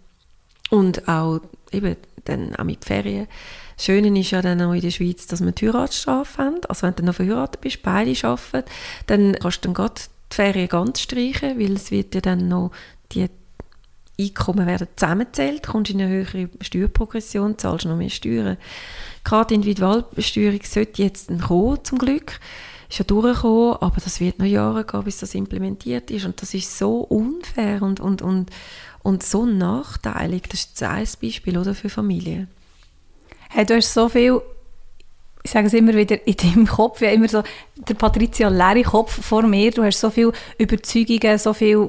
Und auch eben dann auch mit Ferien. Das Schöne ist ja dann auch in der Schweiz, dass wir die Heiratsstrafe haben. Also wenn du noch verheiratet bist, beide arbeiten, dann kannst du dann gerade die Ferien ganz streichen, weil es wird ja dann noch die Einkommen werden zusammengezählt, kommst in eine höhere Steuerprogression, zahlst noch mehr Steuern. Gerade die Individualbesteuerung sollte jetzt kommen, zum Glück. Ist ja durchgekommen, aber das wird noch Jahre gehen, bis das implementiert ist. Und das ist so unfair und, und, und, und so nachteilig. Das ist ein Beispiel oder, für Familien. Hey, du hast so viel ich sage es immer wieder, in deinem Kopf, ja immer so, der Patricia leere Kopf vor mir, du hast so viele Überzeugungen, so viele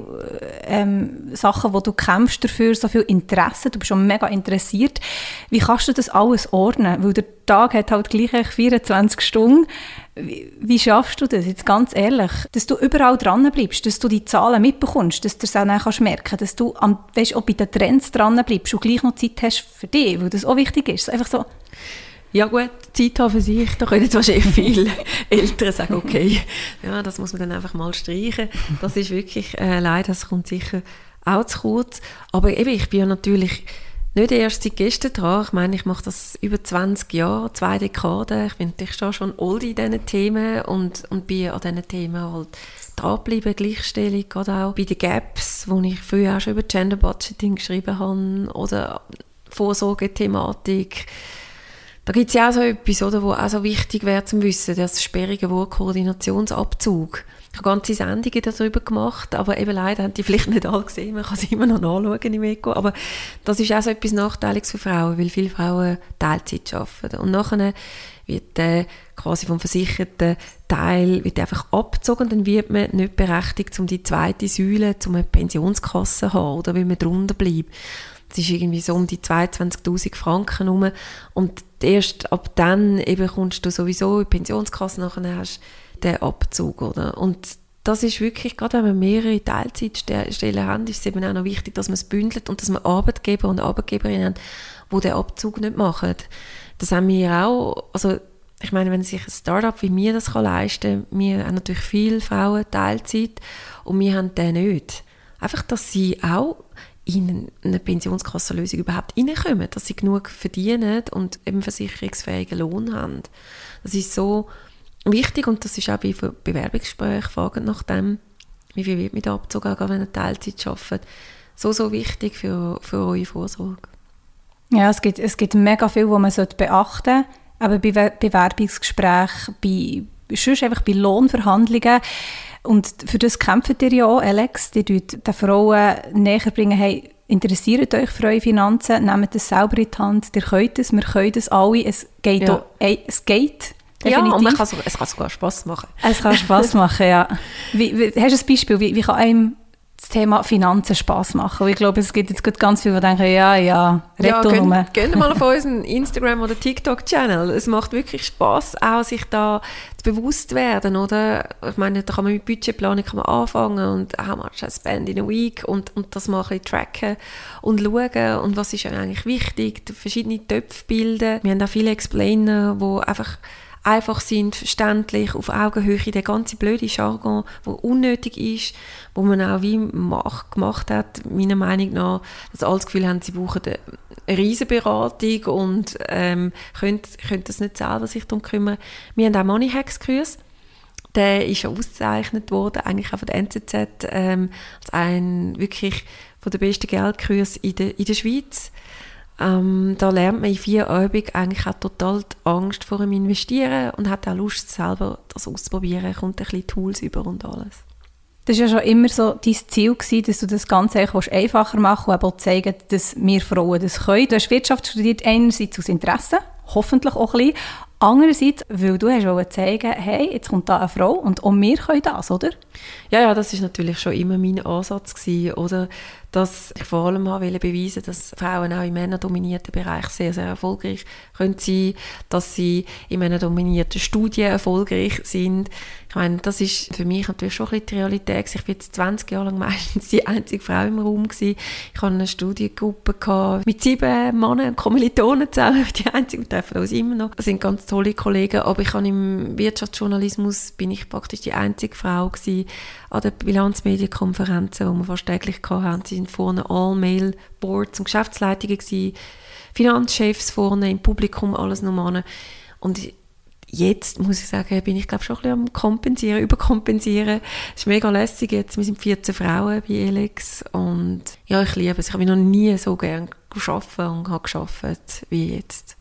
ähm, Sachen, wo du kämpfst dafür, so viel Interesse, du bist schon mega interessiert. Wie kannst du das alles ordnen? Weil der Tag hat halt gleich 24 Stunden. Wie, wie schaffst du das, jetzt ganz ehrlich, dass du überall dran bleibst, dass du die Zahlen mitbekommst, dass du das auch kannst merken dass du am, weißt, auch bei den Trends dran bleibst und gleich noch Zeit hast für dich, weil das auch wichtig ist. Einfach so, ja gut, Zeit haben für sich, da können wahrscheinlich viele Eltern sagen, okay, ja, das muss man dann einfach mal streichen. Das ist wirklich äh, leider, das kommt sicher auch zu kurz. Aber eben, ich bin ja natürlich nicht erst seit gestern dran. Ich meine, ich mache das über 20 Jahre, zwei Dekaden. Ich bin natürlich schon old in diesen Themen und, und bin an diesen Themen halt dranbleiben, Gleichstellung, gerade auch bei den Gaps, wo ich früher auch schon über Gender Budgeting geschrieben habe oder Vorsorgethematik. Da gibt es ja auch so etwas, oder, wo auch so wichtig wäre zum Wissen, das sperrige Wort Koordinationsabzug. Ich habe ganze Sendungen darüber gemacht, aber eben leider haben die vielleicht nicht alle gesehen, man kann sie immer noch nachschauen im Eco, aber das ist auch so etwas Nachteiliges für Frauen, weil viele Frauen Teilzeit arbeiten und nachher wird äh, quasi vom versicherten Teil wird einfach abgezogen, dann wird man nicht berechtigt, um die zweite Säule, um eine Pensionskasse zu haben oder weil man drunter bleibt. Das ist irgendwie so um die 22'000 Franken rum und erst ab dann eben kommst du sowieso in die Pensionskasse, nachher hast den Abzug, oder? Und das ist wirklich, gerade wenn wir mehrere Teilzeitstellen haben, ist es eben auch noch wichtig, dass man es bündelt und dass wir Arbeitgeber und Arbeitgeberinnen haben, die den Abzug nicht machen. Das haben wir auch, also ich meine, wenn sich ein Startup wie mir das leisten kann, wir haben natürlich viele Frauen Teilzeit und wir haben den nicht. Einfach, dass sie auch in eine Pensionskassenlösung überhaupt reinkommen, dass sie genug verdienen und eben versicherungsfähigen Lohn haben. Das ist so wichtig und das ist auch bei Bewerbungsgesprächen, fragen nach dem, wie viel wird mit Abzug wenn ihr Teilzeit arbeitet, so, so wichtig für, für eure Vorsorge. Ja, es gibt, es gibt mega viel, was man beachten sollte, aber bei Bewerbungsgesprächen, bei, sonst einfach bei Lohnverhandlungen, und für das kämpft ihr ja auch, Alex. Die den Frauen näher bringen, hey, interessiert euch für eure Finanzen, nehmt das selber in die Hand, ihr könnt es, wir können es alle, es geht, ja. auch, es geht. Definitiv. Ja, und man kann es kann sogar Spass machen. Es kann Spass machen, ja. Wie, wie, hast du ein Beispiel, wie, wie kann einem das Thema Finanzen Spaß machen. Und ich glaube, es gibt jetzt ganz viele, die denken, ja, ja, ja, gehen, gehen mal auf unseren Instagram- oder TikTok-Channel. Es macht wirklich Spaß, auch sich da zu bewusst werden, oder? Ich meine, da kann man mit Budgetplanung kann man anfangen und how much I spend in a week und, und das mal ein tracken und schauen und was ist eigentlich wichtig, verschiedene Töpfe bilden. Wir haben auch viele Explainer, die einfach einfach sind, verständlich, auf Augenhöhe, der ganze blöde Jargon, der unnötig ist, wo man auch wie macht, gemacht hat, meiner Meinung nach, dass alle das Gefühl haben, sie brauchen eine Riesenberatung und ähm, können, können das nicht selber sich darum kümmern. Wir haben auch Money Hacks Kurs. Der ist ausgezeichnet worden, eigentlich auch von der NZZ, ähm, als ein wirklich von der besten Geldkurs in der, in der Schweiz. Ähm, da lernt man in vier Übungen eigentlich auch total die Angst vor dem Investieren und hat auch Lust, selber das auszuprobieren, kommt ein bisschen Tools über und alles. Das war ja schon immer so dein Ziel, gewesen, dass du das Ganze einfacher machen und auch zeigen, dass wir Frauen das können. Du hast Wirtschaft studiert, einerseits aus Interesse, hoffentlich auch ein bisschen, Andererseits, weil du hast zeigen hey, jetzt kommt da eine Frau und auch wir können das, oder? Ja, ja, das ist natürlich schon immer mein Ansatz gewesen, oder? Dass ich vor allem wollte beweisen, dass Frauen auch im männerdominierten Bereich sehr, sehr erfolgreich können sein, dass sie in männerdominierten Studien erfolgreich sind. Ich meine, das ist für mich natürlich schon ein bisschen die Realität. Ich bin jetzt 20 Jahre lang meistens die einzige Frau im Raum gewesen. Ich hatte eine Studiengruppe mit sieben Männern, Kommilitonen zusammen, die einzigen, treffen uns immer noch. Das sind ganz tolle Kollegen, aber ich habe im Wirtschaftsjournalismus bin ich praktisch die einzige Frau gewesen, an den Bilanzmedienkonferenzen, die wir fast täglich hatten. Sind vorne All-Mail-Boards und Geschäftsleitungen gewesen, Finanzchefs vorne im Publikum, alles Männer. Und jetzt muss ich sagen, bin ich glaube schon ein bisschen am kompensieren, überkompensieren. Es ist mega lässig jetzt. Wir sind 14 Frauen bei Elex und ja, ich liebe es. Ich habe mich noch nie so gerne geschafft und habe geschafft wie jetzt.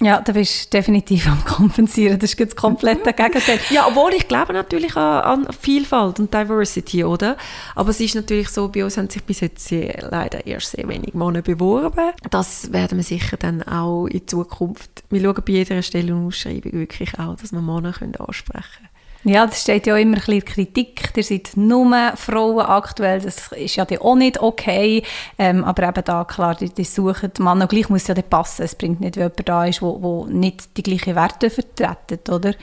Ja, da bist du definitiv am Kompensieren. Das ist das komplette Gegenteil. ja, obwohl ich glaube natürlich an, an, Vielfalt und Diversity, oder? Aber es ist natürlich so, bei uns haben sich bis jetzt sehr, leider erst sehr wenig Männer beworben. Das werden wir sicher dann auch in Zukunft. Wir schauen bei jeder Stelle und Ausschreibung wirklich auch, dass wir Männer ansprechen können. Ja, das steht ja immer ein bisschen Kritik. Ihr seid nur Frauen aktuell. Das ist ja auch nicht okay. Ähm, aber eben da, klar, die, die suchen Mann und gleich muss ja dann passen. Es bringt nicht, wenn jemand da ist, der nicht die gleichen Werte vertreten, oder?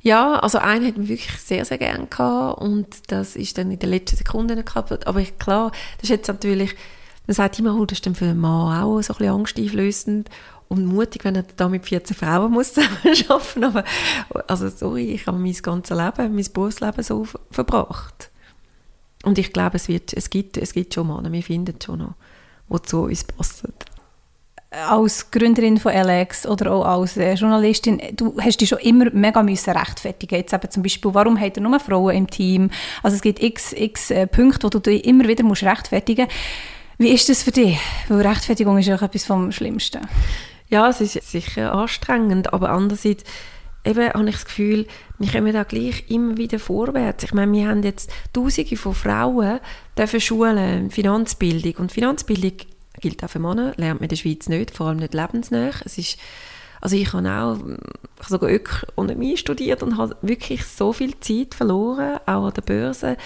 Ja, also einen hat mich wirklich sehr, sehr gerne gehabt und das ist dann in den letzten Sekunden geklappt. Aber ich, klar, das ist jetzt natürlich, man sagt immer, oh, das ist dann für einen Mann auch so ein bisschen angsteinflößend und mutig, wenn er da mit 14 Frauen muss zusammenarbeiten aber also sorry, ich habe mein ganzes Leben, mein Berufsleben so verbracht. Und ich glaube, es, wird, es, gibt, es gibt schon Männer, wir finden schon noch, die zu uns passen. Als Gründerin von Alex oder auch als äh, Journalistin, du hast dich schon immer mega müssen rechtfertigen. Jetzt eben zum Beispiel, warum hat er nur Frauen im Team? Also es gibt x, x äh, Punkte, wo du dich immer wieder musst rechtfertigen musst. Wie ist das für dich? Weil Rechtfertigung ist ja etwas vom Schlimmsten. Ja, es ist sicher anstrengend, aber andererseits eben habe ich das Gefühl, wir kommen da gleich immer wieder vorwärts. Ich meine, wir haben jetzt Tausende von Frauen dürfen Schulen, Finanzbildung und Finanzbildung gilt auch für Männer, lernt man in der Schweiz nicht, vor allem nicht lebensnah. Es ist, also ich habe auch ich habe sogar Ökonomie studiert und habe wirklich so viel Zeit verloren, auch an der Börse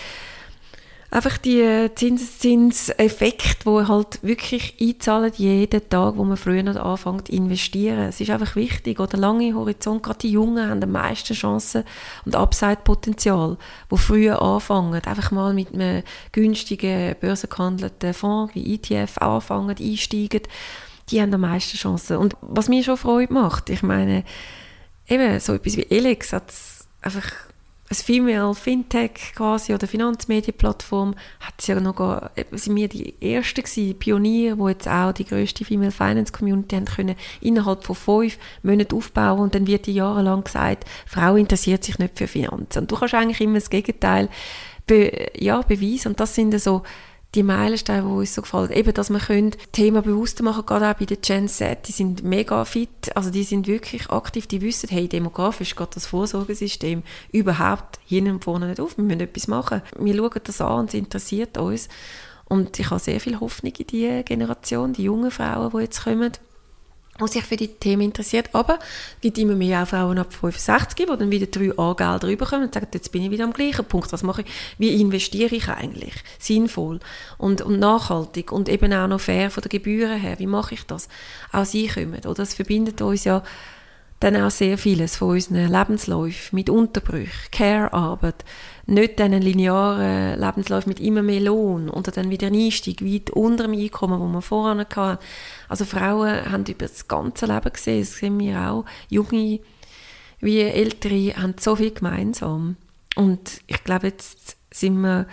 einfach die Zinseszinseffekt, wo halt wirklich einzahlen jeden Tag, wo man früher noch anfängt zu investieren. Es ist einfach wichtig, oder lange Horizont, gerade die Jungen haben die meisten Chancen und Upside-Potenzial, wo früher anfangen, einfach mal mit einem günstigen, börsengehandelten Fonds wie ETF anfangen, einsteigen, die haben die meisten Chancen. Und was mir schon Freude macht, ich meine, eben so etwas wie Elex hat einfach ein Female Fintech quasi oder Finanzmedienplattform hat ja noch sind wir die ersten gewesen, Pioniere, wo jetzt auch die größte Female Finance Community haben können innerhalb von fünf Monaten aufbauen. Und dann wird die jahrelang gesagt, Frau interessiert sich nicht für Finanzen. Und du kannst eigentlich immer das Gegenteil be, ja, beweisen. Und das sind so die Meilensteine, die uns so gefallen. Eben, dass wir können Thema bewusster machen, gerade auch bei den Gen Z, die sind mega fit, also die sind wirklich aktiv, die wissen, hey, demografisch geht das Vorsorgesystem überhaupt hinten und vorne nicht auf, wir müssen etwas machen. Wir schauen das an und es interessiert uns. Und ich habe sehr viel Hoffnung in die Generation, die jungen Frauen, die jetzt kommen. Die sich für die Themen interessiert. Aber es gibt immer mehr auch Frauen ab 65, die dann wieder drei A-Gelder rüberkommen und sagen, jetzt bin ich wieder am gleichen Punkt. Was mache ich? Wie investiere ich eigentlich? Sinnvoll und, und nachhaltig und eben auch noch fair von den Gebühren her. Wie mache ich das? Auch sie kommen. Oder das verbindet uns ja dann auch sehr vieles von unseren Lebensläufen mit Unterbrüchen, Care-Arbeit, nicht einen linearen Lebenslauf mit immer mehr Lohn oder dann wieder ein Einstieg weit unter dem Einkommen, wo man vorher hatten. Also Frauen haben über das ganze Leben gesehen, das sehen wir auch, junge wie ältere haben so viel gemeinsam. Und ich glaube, jetzt sind wir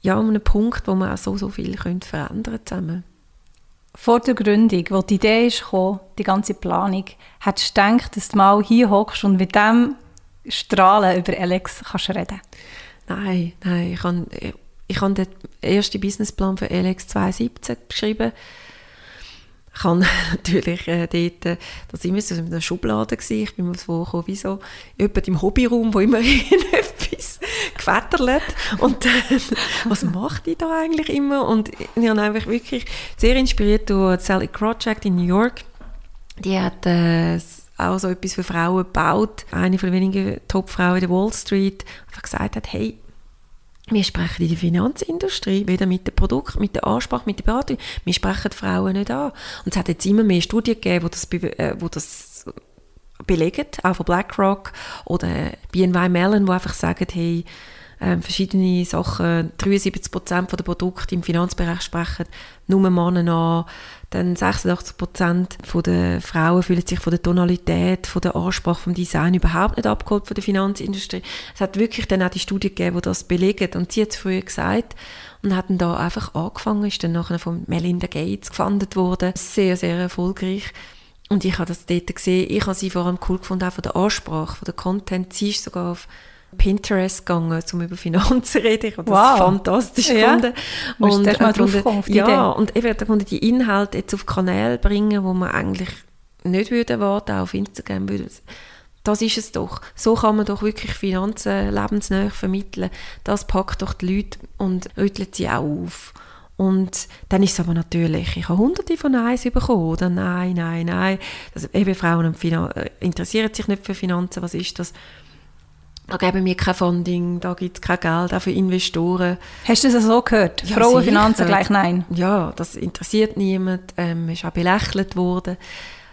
ja an einem Punkt, wo wir auch so, so viel können verändern zusammen. Vor der Gründung, wo die Idee gekommen, die ganze Planung, hättest du gedacht, dass du mal hier hockst und mit dem Strahlen über Alex kannst reden? Nein, nein. Ich habe, ich habe den ersten Businessplan für Alex 2017 geschrieben. Ich habe natürlich äh, dort, äh, das immer so in einer Schublade gewesen. Ich bin mir vorgekommen, wie so jemand im Hobbyraum, wo immerhin etwas gefetterlet. Und dann, was macht die da eigentlich immer? Und ich habe einfach wirklich sehr inspiriert durch Sally Project in New York. Die hat äh, auch so etwas für Frauen gebaut. Eine von den wenigen Top-Frauen der Wall Street einfach gesagt hat, hey, wir sprechen in der Finanzindustrie, weder mit dem Produkt, mit der Ansprache, mit der Beratung, wir sprechen Frauen nicht an. Und es hat jetzt immer mehr Studien gegeben, die das, äh, wo das belegen, auch von BlackRock oder BNY Mellon, die einfach sagen, hey, äh, verschiedene Sachen, 73 Prozent der Produkte im Finanzbereich sprechen nur Männer an, dann 86 Prozent der Frauen fühlen sich von der Tonalität, von der Ansprache, vom Design überhaupt nicht abgeholt von der Finanzindustrie. Es hat wirklich dann auch die Studie gegeben, die das belegen. Und sie hat es früher gesagt und hat dann da einfach angefangen, ist dann nachher von Melinda Gates gefundet worden. Sehr, sehr erfolgreich. Und ich habe das dort gesehen. Ich habe sie vor allem cool gefunden, auch von der Ansprache, von der Content. Sie ist sogar auf Pinterest gegangen, um über Finanzen zu reden. Ich habe das wow. fantastisch ja. gefunden. Und, äh, mal drauf kommen, ja, und ich werde die Inhalte jetzt auf Kanäle bringen, wo man eigentlich nicht würde erwarten, auch auf Instagram würde. Das ist es doch. So kann man doch wirklich Finanzen lebensnah vermitteln. Das packt doch die Leute und rüttelt sie auch auf. Und dann ist es aber natürlich, ich habe hunderte von Neins bekommen, oder nein, nein, nein. Also eben Frauen äh, interessieren sich nicht für Finanzen, was ist das? Da geben wir kein Funding, da gibt es kein Geld, auch für Investoren. Hast du das so gehört? Ja, Frauenfinanzen gleich nein? Ja, das interessiert niemand, ähm, ist auch belächelt worden.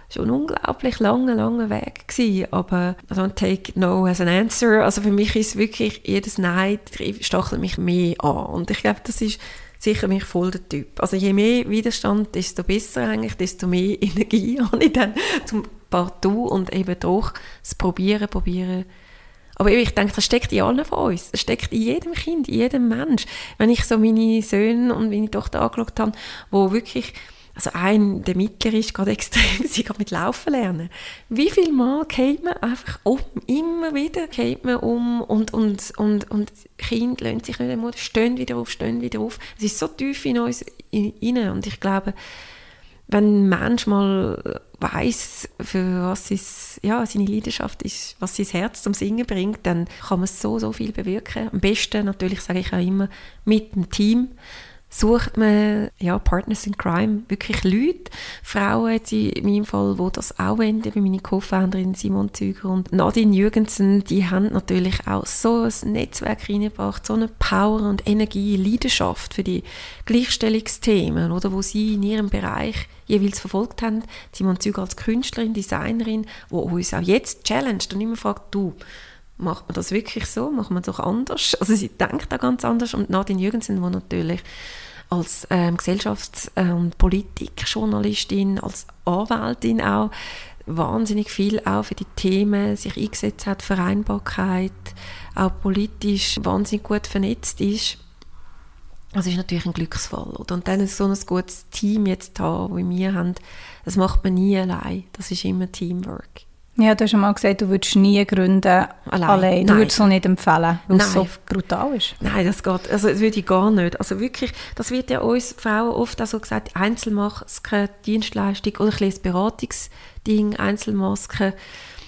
Schon ein unglaublich langer, langer Weg gewesen, aber I don't take no as an answer. Also für mich ist wirklich jedes Nein stachelt mich mehr an und ich glaube, das ist sicher mich voll der Typ. Also je mehr Widerstand, desto besser eigentlich, desto mehr Energie habe ich dann zum Partout und eben doch das Probieren, Probieren, aber ich denke, das steckt in allen von uns. Das steckt in jedem Kind, in jedem Mensch. Wenn ich so meine Söhne und meine Tochter angeschaut habe, wo wirklich also ein, der Mittler ist gerade extrem, sie gerade mit Laufen lernen. Wie viel Mal geht man einfach um, immer wieder geht man um und, und, und, und Kinder lassen sich nicht einmal, stehen wieder auf, stehen wieder auf. Es ist so tief in uns rein und ich glaube, wenn ein Mensch mal weiß, für was es, ja, seine Leidenschaft ist, was sein Herz zum Singen bringt, dann kann man so, so viel bewirken. Am besten natürlich, sage ich auch immer, mit dem Team sucht man ja, Partners in Crime, wirklich Leute, Frauen jetzt in meinem Fall, die das auch wollen, wie meine Co-Founderin Simon Züger und Nadine Jürgensen, die haben natürlich auch so ein Netzwerk reingebracht, so eine Power und Energie, Leidenschaft für die Gleichstellungsthemen, oder, wo sie in ihrem Bereich jeweils verfolgt haben. Simon Züger als Künstlerin, Designerin, wo uns auch jetzt challenged und immer fragt, du, macht man das wirklich so? Macht man doch anders? Also sie denkt da ganz anders und Nadine Jürgensen, die natürlich als ähm, Gesellschafts- und Politikjournalistin, als Anwältin auch wahnsinnig viel auch für die Themen sich eingesetzt hat, Vereinbarkeit, auch politisch wahnsinnig gut vernetzt ist. Das ist natürlich ein Glücksfall. Oder? Und dann so ein gutes Team jetzt haben, wie wir haben, das macht man nie allein. Das ist immer Teamwork. Ja, du hast schon mal gesagt, du würdest nie gründen allein. allein. Du würdest es nicht empfehlen, weil es so brutal ist. Nein, das geht, also das würde ich gar nicht. Also wirklich, das wird ja uns Frauen oft auch so gesagt, Einzelmaske, Dienstleistung oder ein kleines Beratungsding, Einzelmaske,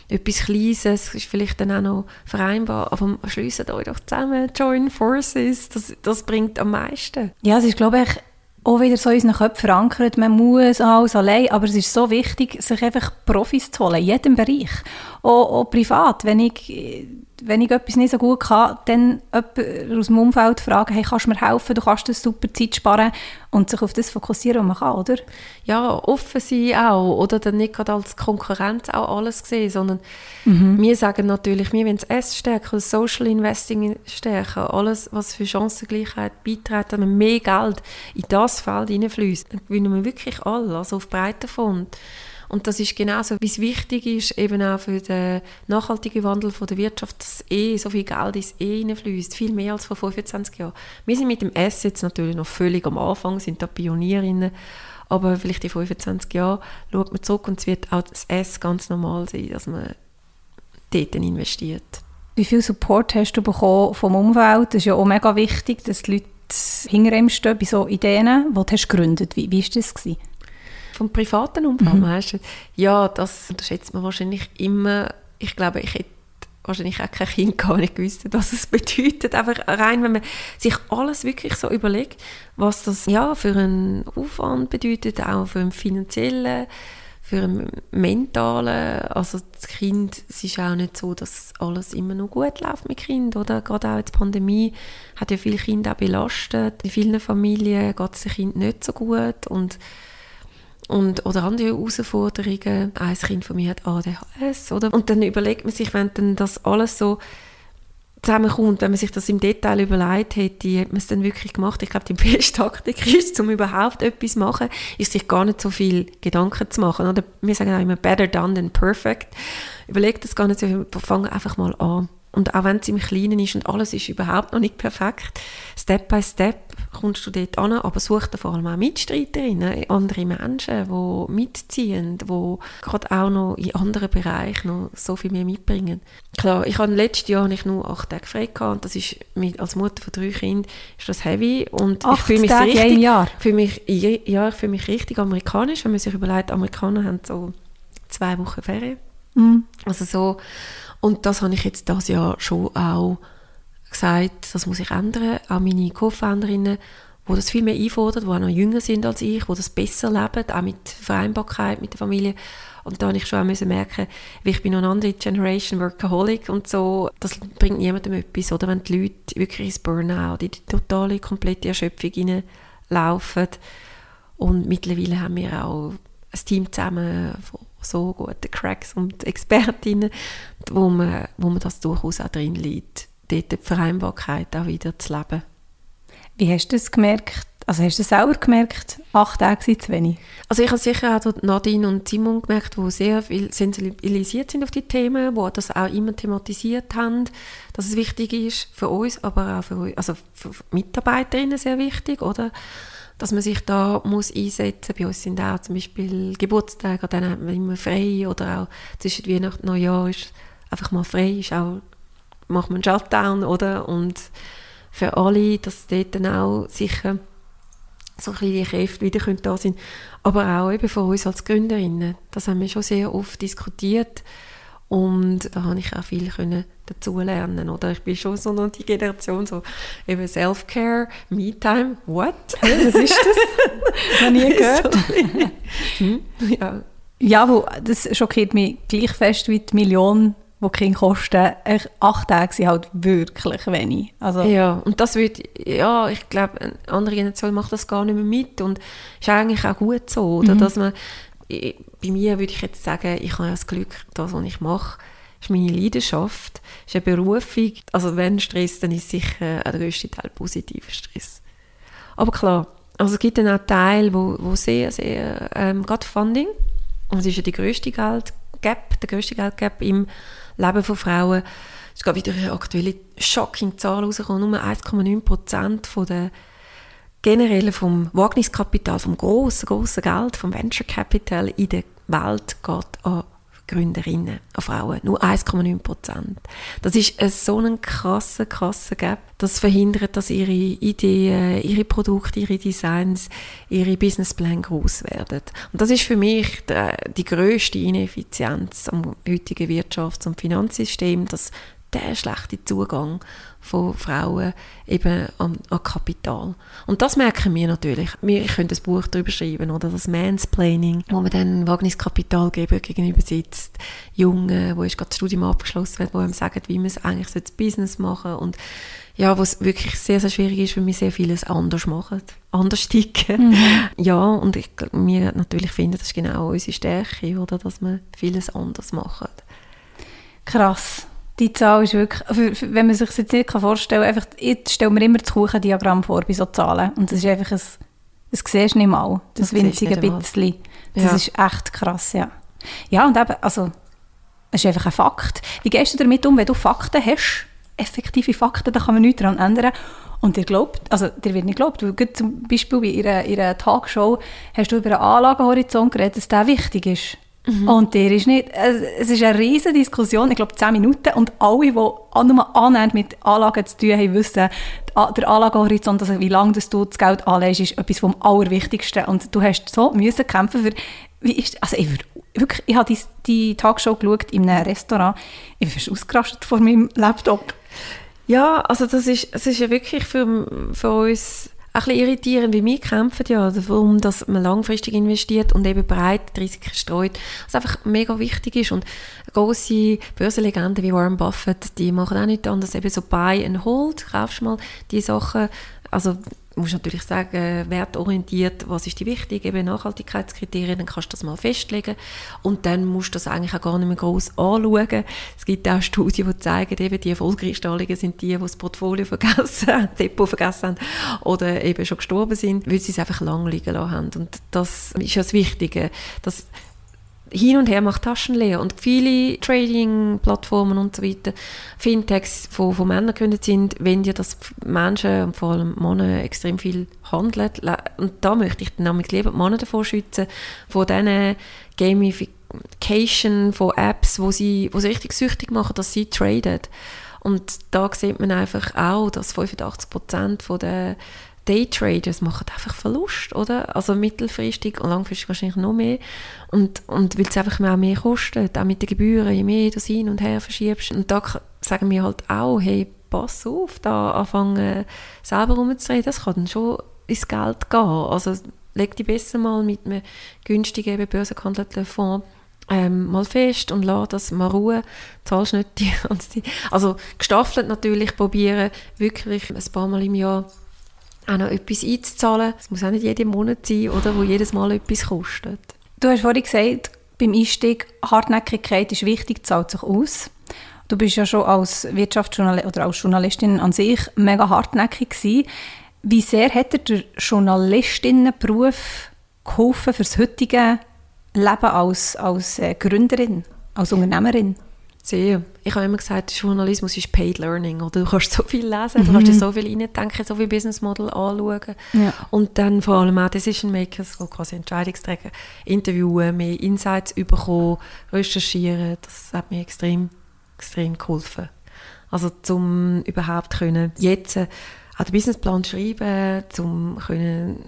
etwas Kleines, ist vielleicht dann auch noch vereinbar, aber schliessen euch doch zusammen, join forces, das, das bringt am meisten. Ja, es ist glaube ich auch wieder so in unseren Köpfen verankert, man muss alles allein, aber es ist so wichtig, sich einfach Profis zu holen, in jedem Bereich. Auch, auch privat, wenn ich, wenn ich etwas nicht so gut kann, dann jemanden aus dem Umfeld fragen, hey, kannst du mir helfen, du kannst das super Zeit sparen und sich auf das fokussieren, was man kann, oder? Ja, offen sein auch, oder dann nicht gerade als Konkurrenz auch alles sehen, sondern mhm. wir sagen natürlich, wir wollen das S stärken, das Social Investing stärken, alles, was für Chancengleichheit beiträgt, dass man mehr Geld in das Feld hineinfließt, dann gewinnen wir wirklich alle, also auf breiter Front. Und das ist genauso, wie es wichtig ist, eben auch für den nachhaltigen Wandel von der Wirtschaft, dass eh so viel Geld ins E hineinfließt, viel mehr als vor 25 Jahren. Wir sind mit dem S jetzt natürlich noch völlig am Anfang, sind da Pionierinnen, aber vielleicht in 25 Jahren schaut man zurück und es wird auch das S ganz normal sein, dass man dort investiert. Wie viel Support hast du bekommen vom Umfeld? Das ist ja auch mega wichtig, dass die Leute hinter ihm stehen bei so Ideen, die du hast gegründet. Wie, wie war das? Gewesen? Vom privaten Umfeld, mhm. weißt du? Ja, das unterschätzt man wahrscheinlich immer. Ich glaube, ich hätte wahrscheinlich auch kein Kind gar nicht gewusst, was es bedeutet. Einfach rein, wenn man sich alles wirklich so überlegt, was das ja, für einen Aufwand bedeutet, auch für einen finanziellen, für einen mentalen. Also das Kind, es ist auch nicht so, dass alles immer noch gut läuft mit Kind, oder? Gerade auch jetzt die Pandemie hat ja viele Kinder auch belastet. In vielen Familien geht es dem Kind nicht so gut und und, oder andere Herausforderungen. Ein Kind von mir hat ADHS. Oder? Und dann überlegt man sich, wenn dann das alles so zusammenkommt, wenn man sich das im Detail überlegt hätte, hat man es dann wirklich gemacht. Ich glaube, die beste Taktik ist, um überhaupt etwas zu machen, ist sich gar nicht so viel Gedanken zu machen. Oder wir sagen auch immer, better done than perfect. Überlegt das gar nicht so viel, fang einfach mal an. Und auch wenn es im Kleinen ist und alles ist überhaupt noch nicht perfekt, Step by Step kommst du dort an, aber such dir vor allem auch Mitstreiterinnen, andere Menschen, die mitziehen, die gerade auch noch in anderen Bereichen noch so viel mehr mitbringen. Klar, ich habe letztes Jahr nicht nur acht Tage frei gehabt und das ist mit, als Mutter von drei Kindern ist das heavy und acht ich fühle mich Tage richtig, Jahr? Für mich, ja, ich fühle mich richtig amerikanisch, wenn man sich überlegt, Amerikaner haben so zwei Wochen Ferien. Mm. Also so und das habe ich jetzt das Jahr schon auch gesagt, das muss ich ändern. Auch meine Co-Founderinnen, die das viel mehr einfordern, die auch noch jünger sind als ich, die das besser leben, auch mit Vereinbarkeit mit der Familie. Und da habe ich schon auch müssen merken, ich bin noch eine andere Generation Workaholic und so, das bringt niemandem etwas, oder wenn die Leute wirklich ins Burnout, in die totale, komplette Erschöpfung laufen. Und mittlerweile haben wir auch ein Team zusammen von so guten Cracks und Expertinnen, wo man, wo man das durchaus auch drin liegt, dort die Vereinbarkeit auch wieder zu leben. Wie hast du das gemerkt? Also hast du selber gemerkt, acht Tage sind zu wenig? Also ich habe sicher auch Nadine und Simon gemerkt, die sehr viel sensibilisiert sind auf die Themen, die das auch immer thematisiert haben, dass es wichtig ist für uns, aber auch für, also für Mitarbeiterinnen sehr wichtig, oder? dass man sich da muss einsetzen muss. Bei uns sind auch zum Beispiel Geburtstage, dann haben wir immer frei oder auch zwischen Weihnachten und Neujahr ist einfach mal frei, ist auch, macht man einen Shutdown, oder? Und für alle, dass dort dann auch sicher so ein bisschen die Kräfte wieder da sind. Aber auch eben für uns als Gründerinnen. Das haben wir schon sehr oft diskutiert. Und da habe ich auch viel können dazulernen. Oder ich bin schon so noch die Generation, so eben Self-Care, Me-Time, what? Was ist das? Noch nie gehört. hm? ja. ja, wo, das schockiert mich gleich fest wie die Millionen die Kinder kosten, acht Tage sind halt wirklich wenig. Also ja, und das wird, ja, ich glaube, eine andere Generation macht das gar nicht mehr mit und ist eigentlich auch gut so, oder, mhm. dass man bei mir würde ich jetzt sagen, ich habe ja das Glück, das, was ich mache, ist meine Leidenschaft, ist eine Berufung. Also wenn Stress, dann ist sicher der größte Teil positiver Stress. Aber klar, also es gibt dann auch Teile, wo, wo sehr, sehr, ähm, Funding, und es ist ja die größte Geldgap, der größte Geldgap im Leben von Frauen, es ist gerade wieder eine aktuelle shocking Zahl rausgekommen, nur 1,9 Prozent von der generell vom Wagniskapital, vom grossen, grossen Geld, vom Venture Capital in der Welt geht an Gründerinnen, an Frauen. Nur 1,9 Prozent. Das ist so ein krasser, krasser Gap. Das verhindert, dass ihre Ideen, ihre Produkte, ihre Designs, ihre Businesspläne groß werden. Und das ist für mich die, die größte Ineffizienz am heutigen Wirtschafts- und Finanzsystem, dass der schlechte Zugang von Frauen eben an, an Kapital. Und das merken wir natürlich. Wir können ein Buch darüber schreiben, oder das Mansplaining, wo man dann Wagniskapitalgeber gegenüber sitzt, Jungen, wo ist gerade das Studium abgeschlossen wird, wo einem sagen, wie man es eigentlich so das Business machen und ja, wo es wirklich sehr, sehr schwierig ist, weil wir sehr vieles anders machen, anders ticken. Mhm. Ja, und ich, wir natürlich finden, das ist genau unsere Stärke, oder, dass wir vieles anders machen. Krass. Die Zahl ist wirklich, wenn man sich das jetzt nicht vorstellen kann, einfach, jetzt stellen wir immer das Kuchendiagramm vor bei so Zahlen und das ist einfach ein, das siehst du nicht mal, das, das winzige bisschen. Das ja. ist echt krass, ja. Ja, und eben, also, es ist einfach ein Fakt. Wie gehst du damit um, wenn du Fakten hast, effektive Fakten, da kann man nichts daran ändern und ihr glaubt, also dir wird nicht glaubt, weil zum Beispiel bei ihrer, ihrer Talkshow hast du über einen Anlagenhorizont geredet, dass der wichtig ist. Mhm. Und der ist nicht, es ist eine riesige Diskussion, ich glaube 10 Minuten und alle, die auch nur annähernd mit Anlagen zu tun haben, wissen, der Anlagehorizont, also wie lange du das Geld anlegst, ist etwas vom Allerwichtigsten und du hast so müssen kämpfen für, wie ist, also ich würde wirklich, ich habe die, die Tagshow geschaut in einem Restaurant, ich fast ausgerastet vor meinem Laptop. Ja, also das ist, es ist ja wirklich für, für uns ein bisschen irritierend, wie wir kämpfen ja darum, dass man langfristig investiert und eben breit die Risiken streut, was einfach mega wichtig ist. Und große Börsenlegenden wie Warren Buffett, die machen auch nichts anderes, eben so Buy and Hold, kaufst mal die Sachen, also musst natürlich sagen, wertorientiert, was ist die wichtig, eben Nachhaltigkeitskriterien, dann kannst du das mal festlegen und dann musst du das eigentlich auch gar nicht mehr groß anschauen. Es gibt auch Studien, die zeigen, eben die Anleger sind die, die das Portfolio vergessen haben, Depot vergessen haben oder eben schon gestorben sind, weil sie es einfach lang liegen lassen haben. Und das ist ja das Wichtige, dass hin und her macht Taschen leer. Und viele Trading-Plattformen und so weiter, Fintechs, von, von Männern gegründet sind, wenn ja das Menschen und vor allem Männer extrem viel handeln. Und da möchte ich dann lieber die Männer davor schützen, von diesen Gamification von Apps, wo sie, wo sie richtig süchtig machen, dass sie traden. Und da sieht man einfach auch, dass 85% der Daytraders machen einfach Verlust, oder? Also mittelfristig und langfristig wahrscheinlich noch mehr. Und, und weil es einfach auch mehr kostet, auch mit den Gebühren, je mehr du hin und her verschiebst. Und da sagen wir halt auch, hey, pass auf, da anfangen selber rumzureden, das kann dann schon ins Geld gehen. Also leg dich besser mal mit einem günstigen, börsengehandelten Fonds ähm, mal fest und lass das mal ruhen, zahlst nicht die ganze. Also gestaffelt natürlich probieren, wirklich ein paar Mal im Jahr auch noch etwas einzuzahlen. Es muss auch nicht jeden Monat sein, oder, wo jedes Mal etwas kostet. Du hast vorhin gesagt, beim Einstieg, Hartnäckigkeit ist wichtig, zahlt sich aus. Du bist ja schon als Wirtschaftsjournalistin oder als Journalistin an sich mega hartnäckig gewesen. Wie sehr hat dir der Journalistinnenberuf geholfen das heutige Leben als, als äh, Gründerin, als Unternehmerin? Sehr. Ich habe immer gesagt, Journalismus ist Paid Learning. Oder? Du kannst so viel lesen, mhm. du kannst dir so viel reindenken, so viel Business Model anschauen. Ja. Und dann vor allem auch Decision Makers, die quasi Entscheidungsträger interviewen, mehr Insights bekommen, recherchieren. Das hat mir extrem, extrem geholfen. Also zum überhaupt können jetzt äh, auch den Businessplan schreiben, zum können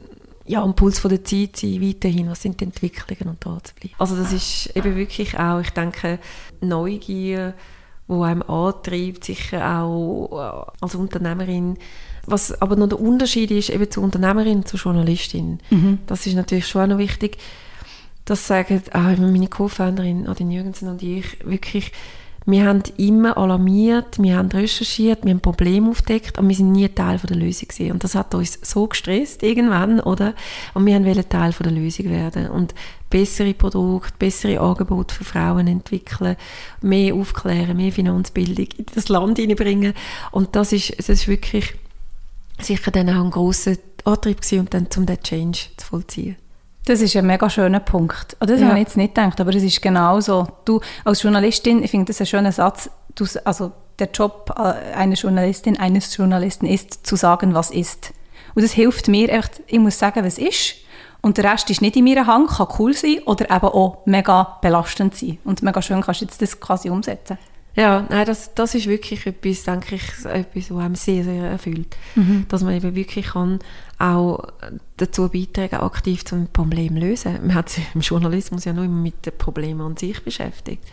ja, am Puls von der Zeit sein, weiterhin, was sind die Entwicklungen und da zu bleiben. Also das ist eben wirklich auch, ich denke, Neugier, wo einem antreibt, sicher auch äh, als Unternehmerin. Was aber noch der Unterschied ist, eben zur Unternehmerin und zur Journalistin. Mhm. Das ist natürlich schon auch noch wichtig. Das sagen auch meine Co-Founderin Adin Jürgensen und ich wirklich, wir haben immer alarmiert, wir haben recherchiert, wir haben Probleme aufgedeckt, aber wir sind nie Teil von der Lösung gewesen. Und das hat uns so gestresst irgendwann, oder? Und wir wollten Teil von der Lösung werden und bessere Produkte, bessere Angebote für Frauen entwickeln, mehr aufklären, mehr Finanzbildung in das Land hineinbringen. Und das ist, das ist wirklich sicher dann auch ein grosser Antrieb gewesen, um dann zum Change zu vollziehen. Das ist ein mega schöner Punkt. Das ja. habe ich jetzt nicht gedacht, aber es ist genau so. Du als Journalistin, ich finde das ein schöner Satz, du, also der Job äh, einer Journalistin, eines Journalisten ist, zu sagen, was ist. Und das hilft mir echt, ich muss sagen, was ist. Und der Rest ist nicht in meiner Hand, kann cool sein oder eben auch mega belastend sein. Und mega schön kannst du jetzt das quasi umsetzen. Ja, nein, das, das ist wirklich etwas, denke ich, etwas, was einem sehr, sehr erfüllt. Mhm. Dass man eben wirklich kann auch dazu beitragen, aktiv zum Problem zu lösen. Man hat sich im Journalismus ja nur immer mit den Problemen an sich beschäftigt.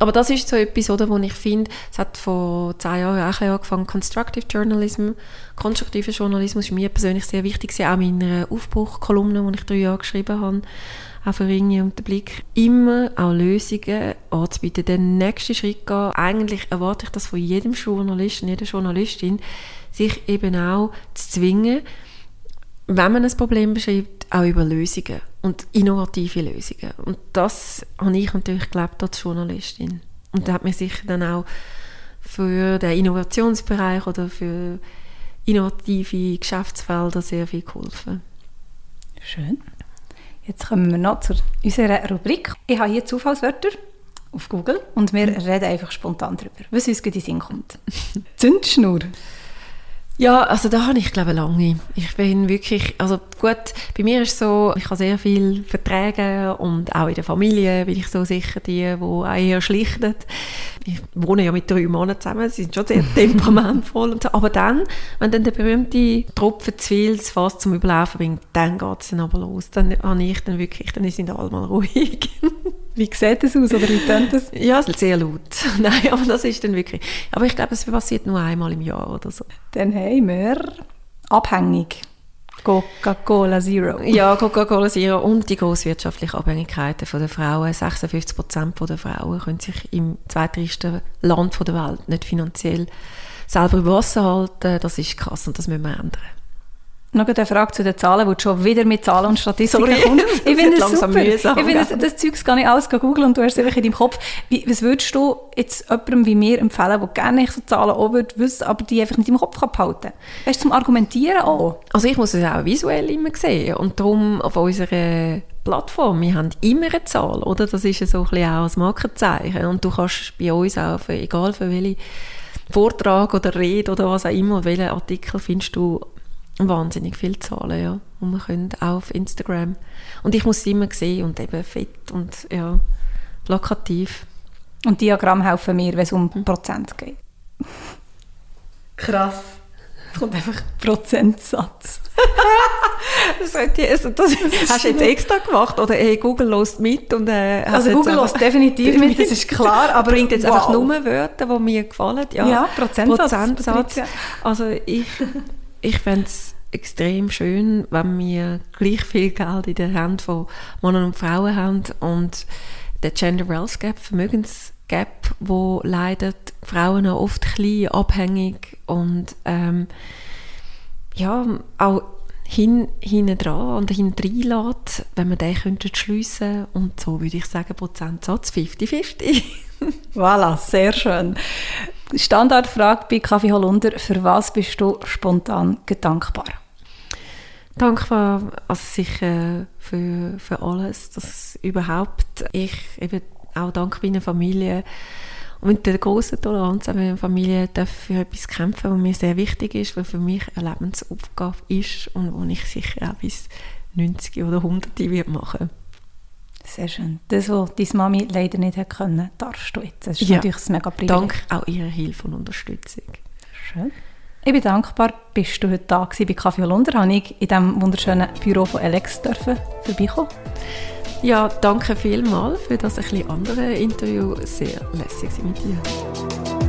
aber das ist so etwas, oder, wo ich finde, es hat vor zehn Jahren auch ein bisschen angefangen, Constructive Journalism, konstruktiver Journalismus ist mir persönlich sehr wichtig, auch in meiner Aufbruchkolumne, die ich drei Jahre geschrieben habe, auch für Ringe und den Blick, immer auch Lösungen anzubieten, den nächsten Schritt gehen. Eigentlich erwarte ich das von jedem Journalisten, jeder Journalistin, sich eben auch zu zwingen, wenn man ein Problem beschreibt, auch über Lösungen und innovative Lösungen. Und das habe ich natürlich gelebt als Journalistin. Und da hat mir sicher dann auch für den Innovationsbereich oder für innovative Geschäftsfelder sehr viel geholfen. Schön. Jetzt kommen wir noch zu unserer Rubrik. Ich habe hier Zufallswörter auf Google und wir reden einfach spontan darüber, was uns in den Sinn kommt. Zündschnur. Ja, also da habe ich glaube lange. Ich bin wirklich, also gut, bei mir ist es so, ich habe sehr viel Verträge und auch in der Familie bin ich so sicher die, auch eher schlichten. Ich wohne ja mit drei Männern zusammen, sie sind schon sehr temperamentvoll und so. Aber dann, wenn dann der berühmte Tropfen zu viel fast zum Überlaufen bringt, dann geht es dann aber los. Dann habe ich dann wirklich, dann sind alle mal ruhig. Wie sieht das aus oder wie tönt das? Ja, sehr laut. Nein, aber das ist dann wirklich. Aber ich glaube, es passiert nur einmal im Jahr oder so. Dann haben wir abhängig. Coca-Cola Zero. Ja, Coca-Cola Zero und die grosswirtschaftlichen Abhängigkeiten von der Frauen. 56 Prozent der Frauen können sich im zweitreichsten Land der Welt nicht finanziell selber über Wasser halten. Das ist krass und das müssen wir ändern. Noch eine Frage zu den Zahlen, wo du schon wieder mit Zahlen und Statistiken Sorry. kommst. Ich finde es super. Mühsam, ich finde, das, das Zeug gar nicht alles googeln und du hast es einfach in deinem Kopf. Wie, was würdest du jetzt jemandem wie mir empfehlen, der gerne so Zahlen auch würde wissen, aber die einfach nicht im Kopf behalten kann? Weißt du, zum Argumentieren auch? Also ich muss es auch visuell immer sehen und darum auf unserer Plattform, wir haben immer eine Zahl, oder? Das ist so ein bisschen auch ein Markenzeichen und du kannst bei uns auch, für, egal für welchen Vortrag oder Rede oder was auch immer, welchen Artikel findest du wahnsinnig viele Zahlen, ja. Und man könnte auch auf Instagram. Und ich muss sie immer sehen und eben fett und ja, plakativ. Und Diagramm helfen mir, wenn es um Prozent geht. Krass. Es kommt einfach Prozentsatz. das, also das hast du jetzt extra gemacht oder hey, Google lost mit und äh, also Google lost definitiv mit, das ist klar, aber bringt jetzt wow. einfach nur Wörter, die mir gefallen. Ja, ja Prozentsatz. Prozentsatz. Also ich ich fände es extrem schön, wenn wir gleich viel Geld in der Hand von Männern und Frauen haben und der Gender Wealth Gap, Vermögensgap, wo leidet Frauen auch oft klein, abhängig und ähm, ja, auch hin, hinten dran und hinten lässt, wenn man den könnte schliessen und so würde ich sagen Prozentsatz 50-50. voilà, sehr schön. Standardfrage bei Kaffee Holunder, für was bist du spontan dankbar? Dankbar also sicher für, für alles, dass überhaupt ich eben auch dank meiner Familie und mit der großen Toleranz an meiner Familie darf für etwas kämpfen, was mir sehr wichtig ist, was für mich eine Lebensaufgabe ist und wo ich sicher auch bis 90 oder 100 wird machen sehr schön. Das, was deine Mami leider nicht hat können, darfst du jetzt. Das ist ja. natürlich ein mega Privileg. Dank auch ihrer Hilfe und Unterstützung. Schön. Ich bin dankbar, bist du heute da gewesen bei Kaffee Holunder. Habe ich in diesem wunderschönen Büro von Alex dürfen vorbeikommen. Ja, danke vielmals für das ein bisschen andere Interview. Sehr lässig mit dir.